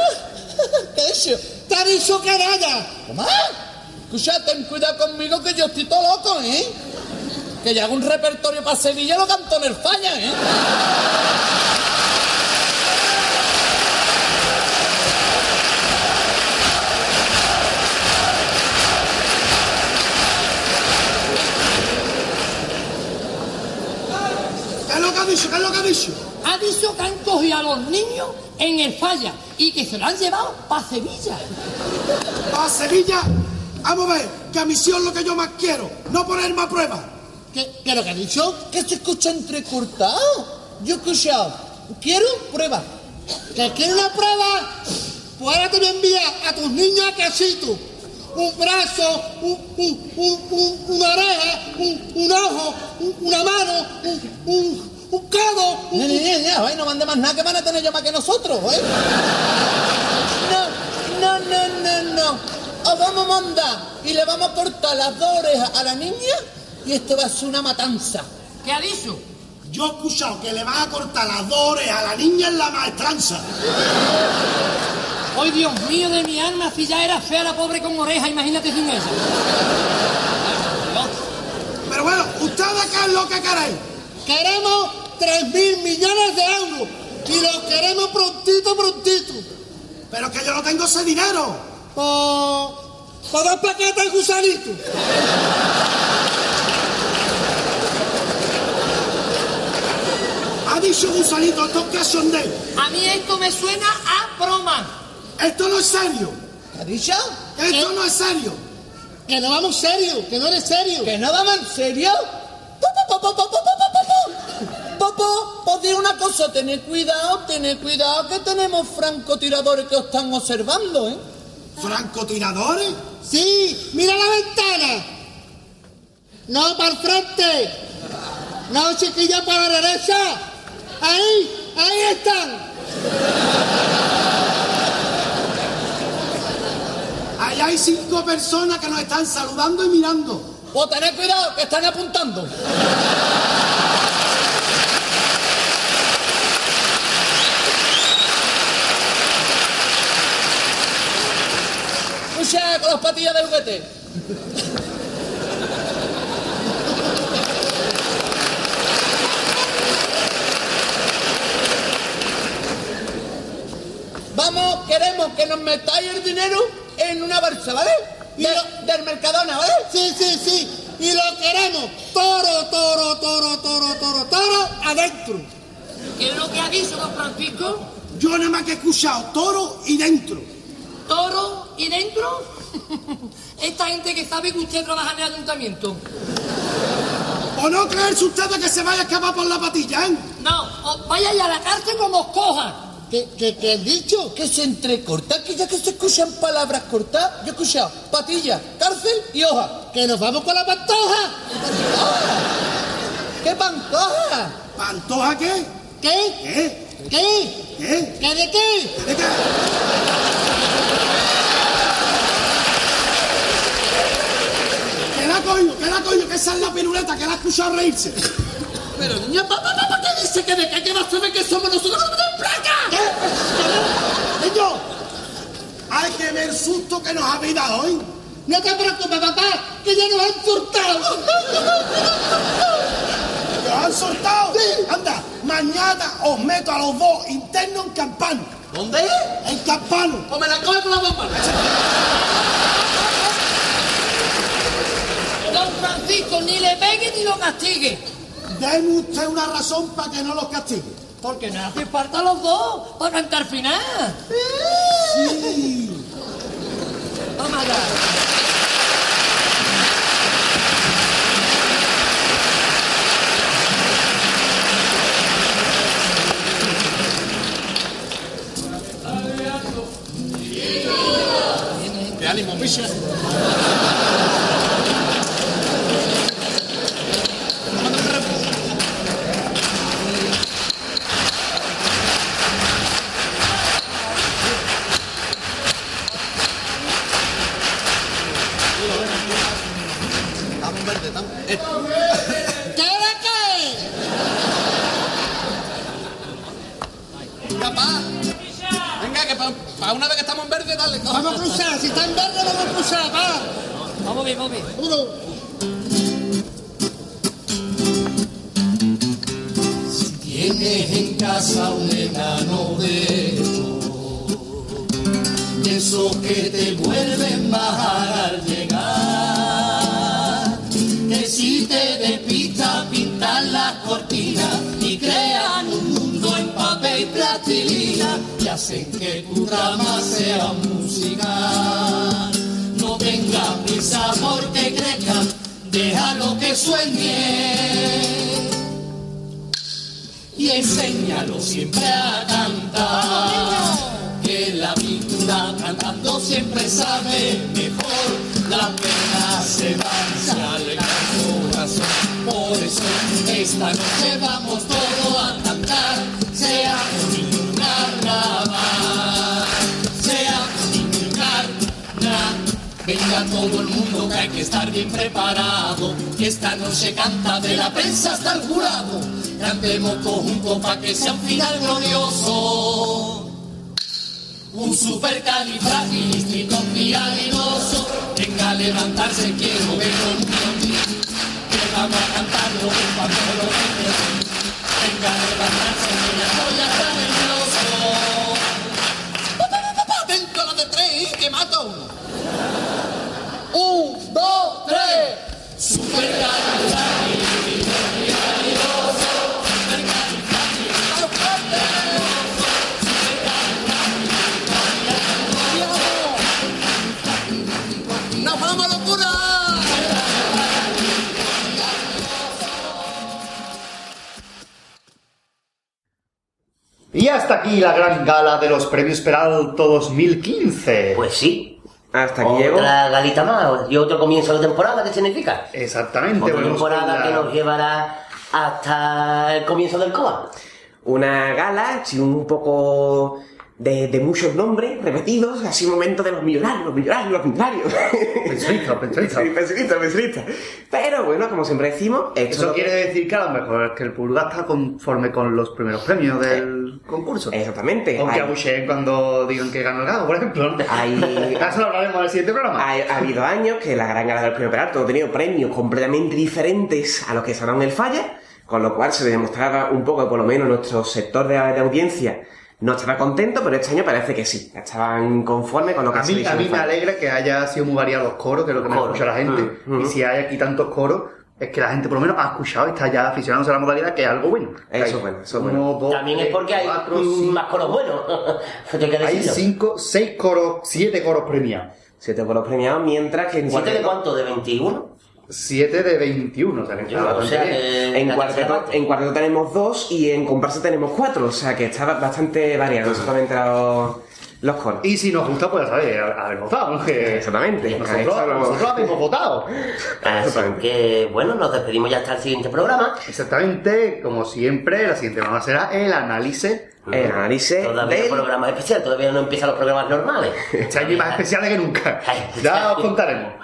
¿Qué es eso? Te dicho canalla. ¿Cómo? Escucha, ten cuidado conmigo que yo estoy todo loco, ¿eh? Que ya hago un repertorio para Sevilla lo canto en el falla, ¿eh? ¿Qué es lo que ha dicho? ¿Qué es lo que ha dicho? Ha dicho que han cogido a los niños en el falla y que se lo han llevado para Sevilla. ¿A Sevilla? Vamos a ver, que a misión lo que yo más quiero, no ponerme a prueba. ¿Qué, qué es lo que ha dicho? Que se escucha entrecortado. Yo he escuchado. Quiero prueba. ¿Que quieres una prueba? Pues ahora te voy a enviar a tus niños a casito. Un brazo, un, un, un, un- una oreja, un, un ojo, un- una mano, un, un, ya, ya, ya, ay, no mande más nada que van a tener yo más que nosotros, ¿eh? No, no, no, no, no. Os vamos a mandar y le vamos a cortar las dos orejas a la niña y esto va a ser una matanza. ¿Qué ha dicho? Yo he escuchado que le van a cortar las dos orejas a la niña en la maestranza. Ay, Dios mío, de mi alma, si ya era fea la pobre con oreja, imagínate sin ella. Pero bueno, ¿ustedes qué es lo que queréis? Queremos 3 mil millones de euros. Y los queremos prontito, prontito. Pero que yo no tengo ese dinero. Por, por dos paquetes de gusanito. Ha dicho gusanito, estos que son de. A mí esto me suena a broma. Esto no es serio. ¿Qué ha dicho? Esto no es serio. Que no vamos serio, que no eres serio. ¿Que no vamos en serio? Papá, os digo una cosa, tened cuidado, tened cuidado que tenemos francotiradores que os están observando, ¿eh? ¿Francotiradores? Sí, mira la ventana. No para el frente. No, chiquilla, para la derecha. Ahí, ahí están. Ahí hay cinco personas que nos están saludando y mirando. Pues tened cuidado, que están apuntando. Escucha con las patillas del juguete. Vamos, queremos que nos metáis el dinero en una bolsa, ¿vale? De- del Mercadona, ¿vale? Sí, sí, sí. Y lo queremos. Toro, toro, toro, toro, toro, toro, adentro. ¿Qué es lo que ha dicho don Francisco? Yo nada más que he escuchado toro y dentro. ¿Toro y dentro? Esta gente que sabe que usted trabaja en el ayuntamiento. O no creerse ustedes que se vaya a escapar por la patilla, ¿eh? No, vaya a la cárcel como os cojan. ¿Qué, qué, qué has dicho? Que se entrecorta, que ya que se escuchan palabras cortas. Yo he escuchado patilla, cárcel y hoja. Que nos vamos con la pantoja. ¿Qué pantoja? ¿Pantoja qué? ¿Qué? ¿Qué? ¿Qué? ¿Qué? ¿Qué de qué? ¿De qué? Que la coño, que la coño, que esa es la piruleta, que la ha escuchado reírse. Pero niña, papá, papá, ¿qué dice que de qué vas a ver que somos nosotros? ¡No placa! ¿Qué? Niño, hay que ver el susto que nos ha dado hoy. No te preocupes, papá, que ya nos han soltado. ¿Nos han soltado? Sí. Anda, mañana os meto a los dos internos en campano. ¿Dónde? En campano. O pues me la coge con la bomba. Don Francisco, ni le pegue ni lo castigue. Deme usted una razón para que no los castigue. Porque no hace falta los dos para cantar final. Sí. Vamos allá. Ánimo, Misha. ¿Qué venga, pa. Venga, que para una vez que estamos en verde, dale. coge. Vamos a cruzar, si está en verde vamos a cruzar, va. Vamos bien, vamos bien. Uno. Tienes en casa un enano de esos que te vuelven bajar al llegar. Que si te despista pintan las cortinas y crean un mundo en papel y plastilina y hacen que tu drama sea musical. No tengas prisa porque crezcan, déjalo que sueñe y enséñalo siempre a cantar. Que la pintura cantando siempre sabe mejor, la pena se va Por eso esta noche vamos todos a cantar, sea un carnaval, sea un carnaval. Venga todo el mundo que hay que estar bien preparado, que esta noche canta de la prensa hasta el jurado. Cantemos todos juntos para que sea un final glorioso. Un supercalifragilisticopialidoso. Venga a levantarse, quiero verlo Que vamos a cantarlo un papel Venga a levantarse, que ya voy a estar nervioso. Dentro la de tres, ¿eh? que mato uno. Un, dos, tres. ¡Nos Y hasta aquí la gran gala de los premios Peralto 2015. Pues sí. Hasta aquí Otra llegó. galita más y otro comienzo de temporada, ¿qué significa? Exactamente. Otra temporada la- que nos llevará hasta el comienzo del COA. Una gala, sí, un poco de, de muchos nombres repetidos, así un momento de los millonarios, los millonarios, los millonarios. Pensionista, pensionista. Sí, pensionista, pensionista. Pero bueno, como siempre decimos, esto Eso quiere decir que a lo mejor es que el pulgar está conforme con los primeros premios del concurso. Exactamente. Aunque Hay- abucheen cuando digan que ganó el gato, por ejemplo. Hay- Eso lo hablaremos en el siguiente programa. Ha, ha habido años que la gran gala del premio Peralto ha tenido premios completamente diferentes a los que se en el falla, con lo cual se demostraba un poco, por lo menos nuestro sector de, de audiencia no estaba contento, pero este año parece que sí, estaban conformes con lo que A se mí, a mí me alegra que haya sido muy variado los coros, que es lo que me escucha la gente. Mm, mm. Y si hay aquí tantos coros, es que la gente por lo menos ha escuchado y está ya aficionándose a la modalidad, que es algo bueno. Eso es bueno, eso es uno, bueno. dos, También es porque hay cuatro, cinco. más coros buenos. Hay que Hay decirlo. cinco, seis coros, siete coros premiados. Siete por los premiados, mientras que en ¿Siete de cuánto? ¿De 21? Siete de 21, o sea que está Yo, o sea, que en cuarteto, en cuarteto tenemos dos y en comparsa tenemos cuatro, o sea que está bastante variado solamente los, los coros. Y si nos gusta, pues ya sabéis, haber votado, ¿no? Que Exactamente. Nosotros, nosotros habíamos votado. Así que, bueno, nos despedimos ya hasta el siguiente programa. Exactamente, como siempre, la siguiente programa será el análisis. El análisis Todavía del... programa especial, todavía no empiezan los programas normales. Este año más especiales que nunca. Ya os contaremos.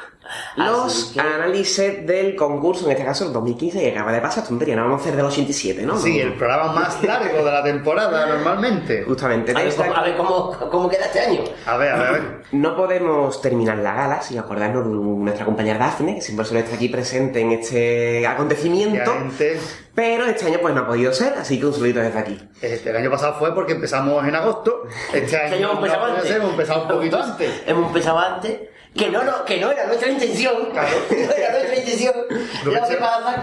Los que- análisis del concurso, en este caso el 2015, que acaba de pasar, tontería, no vamos a hacer del 87, ¿no? Sí, el programa más largo de la temporada normalmente. Justamente. A ver, desde cómo, a ver cómo, cómo queda este año. A ver, a ver, a ver. No podemos terminar la gala sin acordarnos de nuestra compañera Dafne, que siempre suele estar aquí presente en este acontecimiento. Pero este año pues no ha podido ser, así que un saludito desde aquí. Este, el año pasado fue porque empezamos en agosto. Este año hemos no empezado antes. ser, hemos empezado un poquito antes. Hemos empezado antes. Que no, no, que no era nuestra intención. No era nuestra intención. Lo que pasa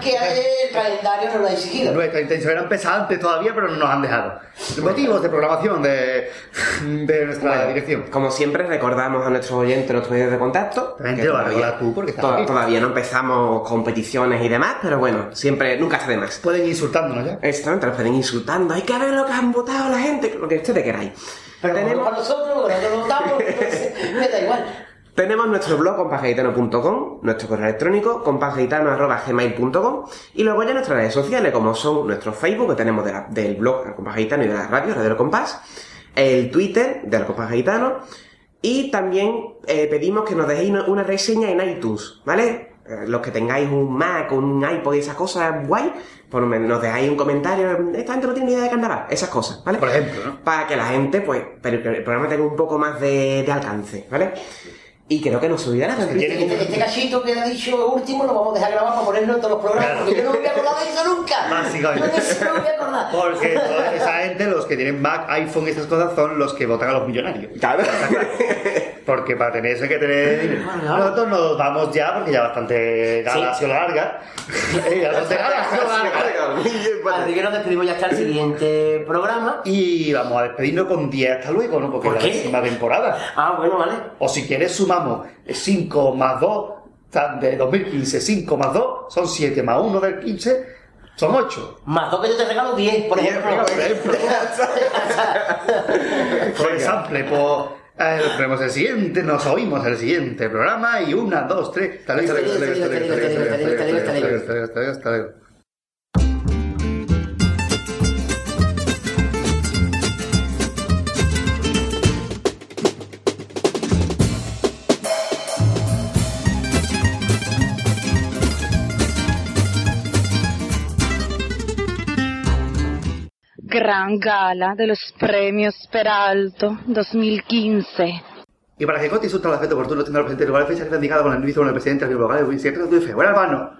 es que el calendario no lo ha exigido. Nuestra intención era empezar antes todavía, pero no nos han dejado. Motivos de programación de, de nuestra Bueno, dirección. Como siempre, recordamos a nuestros oyentes nuestros medios de contacto. También a todavía- tú porque to-. Todavía no empezamos competiciones y demás, pero bueno, siempre, nunca está de más. Pueden insultándonos ya. Exactamente, nos pueden insultando. Hay que ver lo que han votado la gente, lo que ustedes queráis. Pero Tenemos- para nosotros, nosotros votamos, entonces me da igual. Tenemos nuestro blog compasgaitano.com, nuestro correo electrónico compasgaitano.gmail.com y luego ya nuestras redes sociales como son nuestro Facebook que tenemos de la- del blog El Compás Gaitano y de la radio, Radio del Compás, el Twitter del Compás Gaitano y también eh, pedimos que nos dejéis una, reseña en iTunes, ¿vale? Eh, Los que tengáis un Mac un iPod y esas cosas guay, menos nos dejáis un comentario, esta gente no tiene ni idea de carnaval, esas cosas, ¿vale? Por ejemplo, ¿no? Para que la gente, pues, pero que el programa tenga un poco más de, de alcance, ¿vale? Y creo que no se olvidará. Este, este cachito que ha dicho último lo vamos a dejar grabado para ponerlo en todos los programas, porque yo no me voy a acordar de eso nunca. Eso no me voy a acordar. Porque toda esa gente, los que tienen Mac, iPhone y esas cosas, son los que votan a los millonarios. Porque para tener eso hay que tener. Nosotros nos vamos ya, porque ya bastante ha sido larga. Eh, ya bastante larga. Así que nos despedimos ya hasta el siguiente programa. Y vamos a despedirnos con 10 hasta luego, ¿no? Porque ¿Por es la décima temporada. Ah, bueno, vale. O si quieres sumamos 5 más 2 de 2015, 5 más 2 son 7 más 1 del 15 son 8. Más dos que yo te regalo 10, por ejemplo. Por ejemplo. Por pues eh, nos vemos el siguiente, nos oímos el siguiente programa y una, dos, tres. Hasta luego, gran gala de los premios Peralto 2015. Y para que Coti insulta la fecha oportuno, tendrá el presidente del lugar fecha que está indicada con la entrevista con el presidente del Bilbao Gala, y dice, creo que tú dices, bueno, hermano.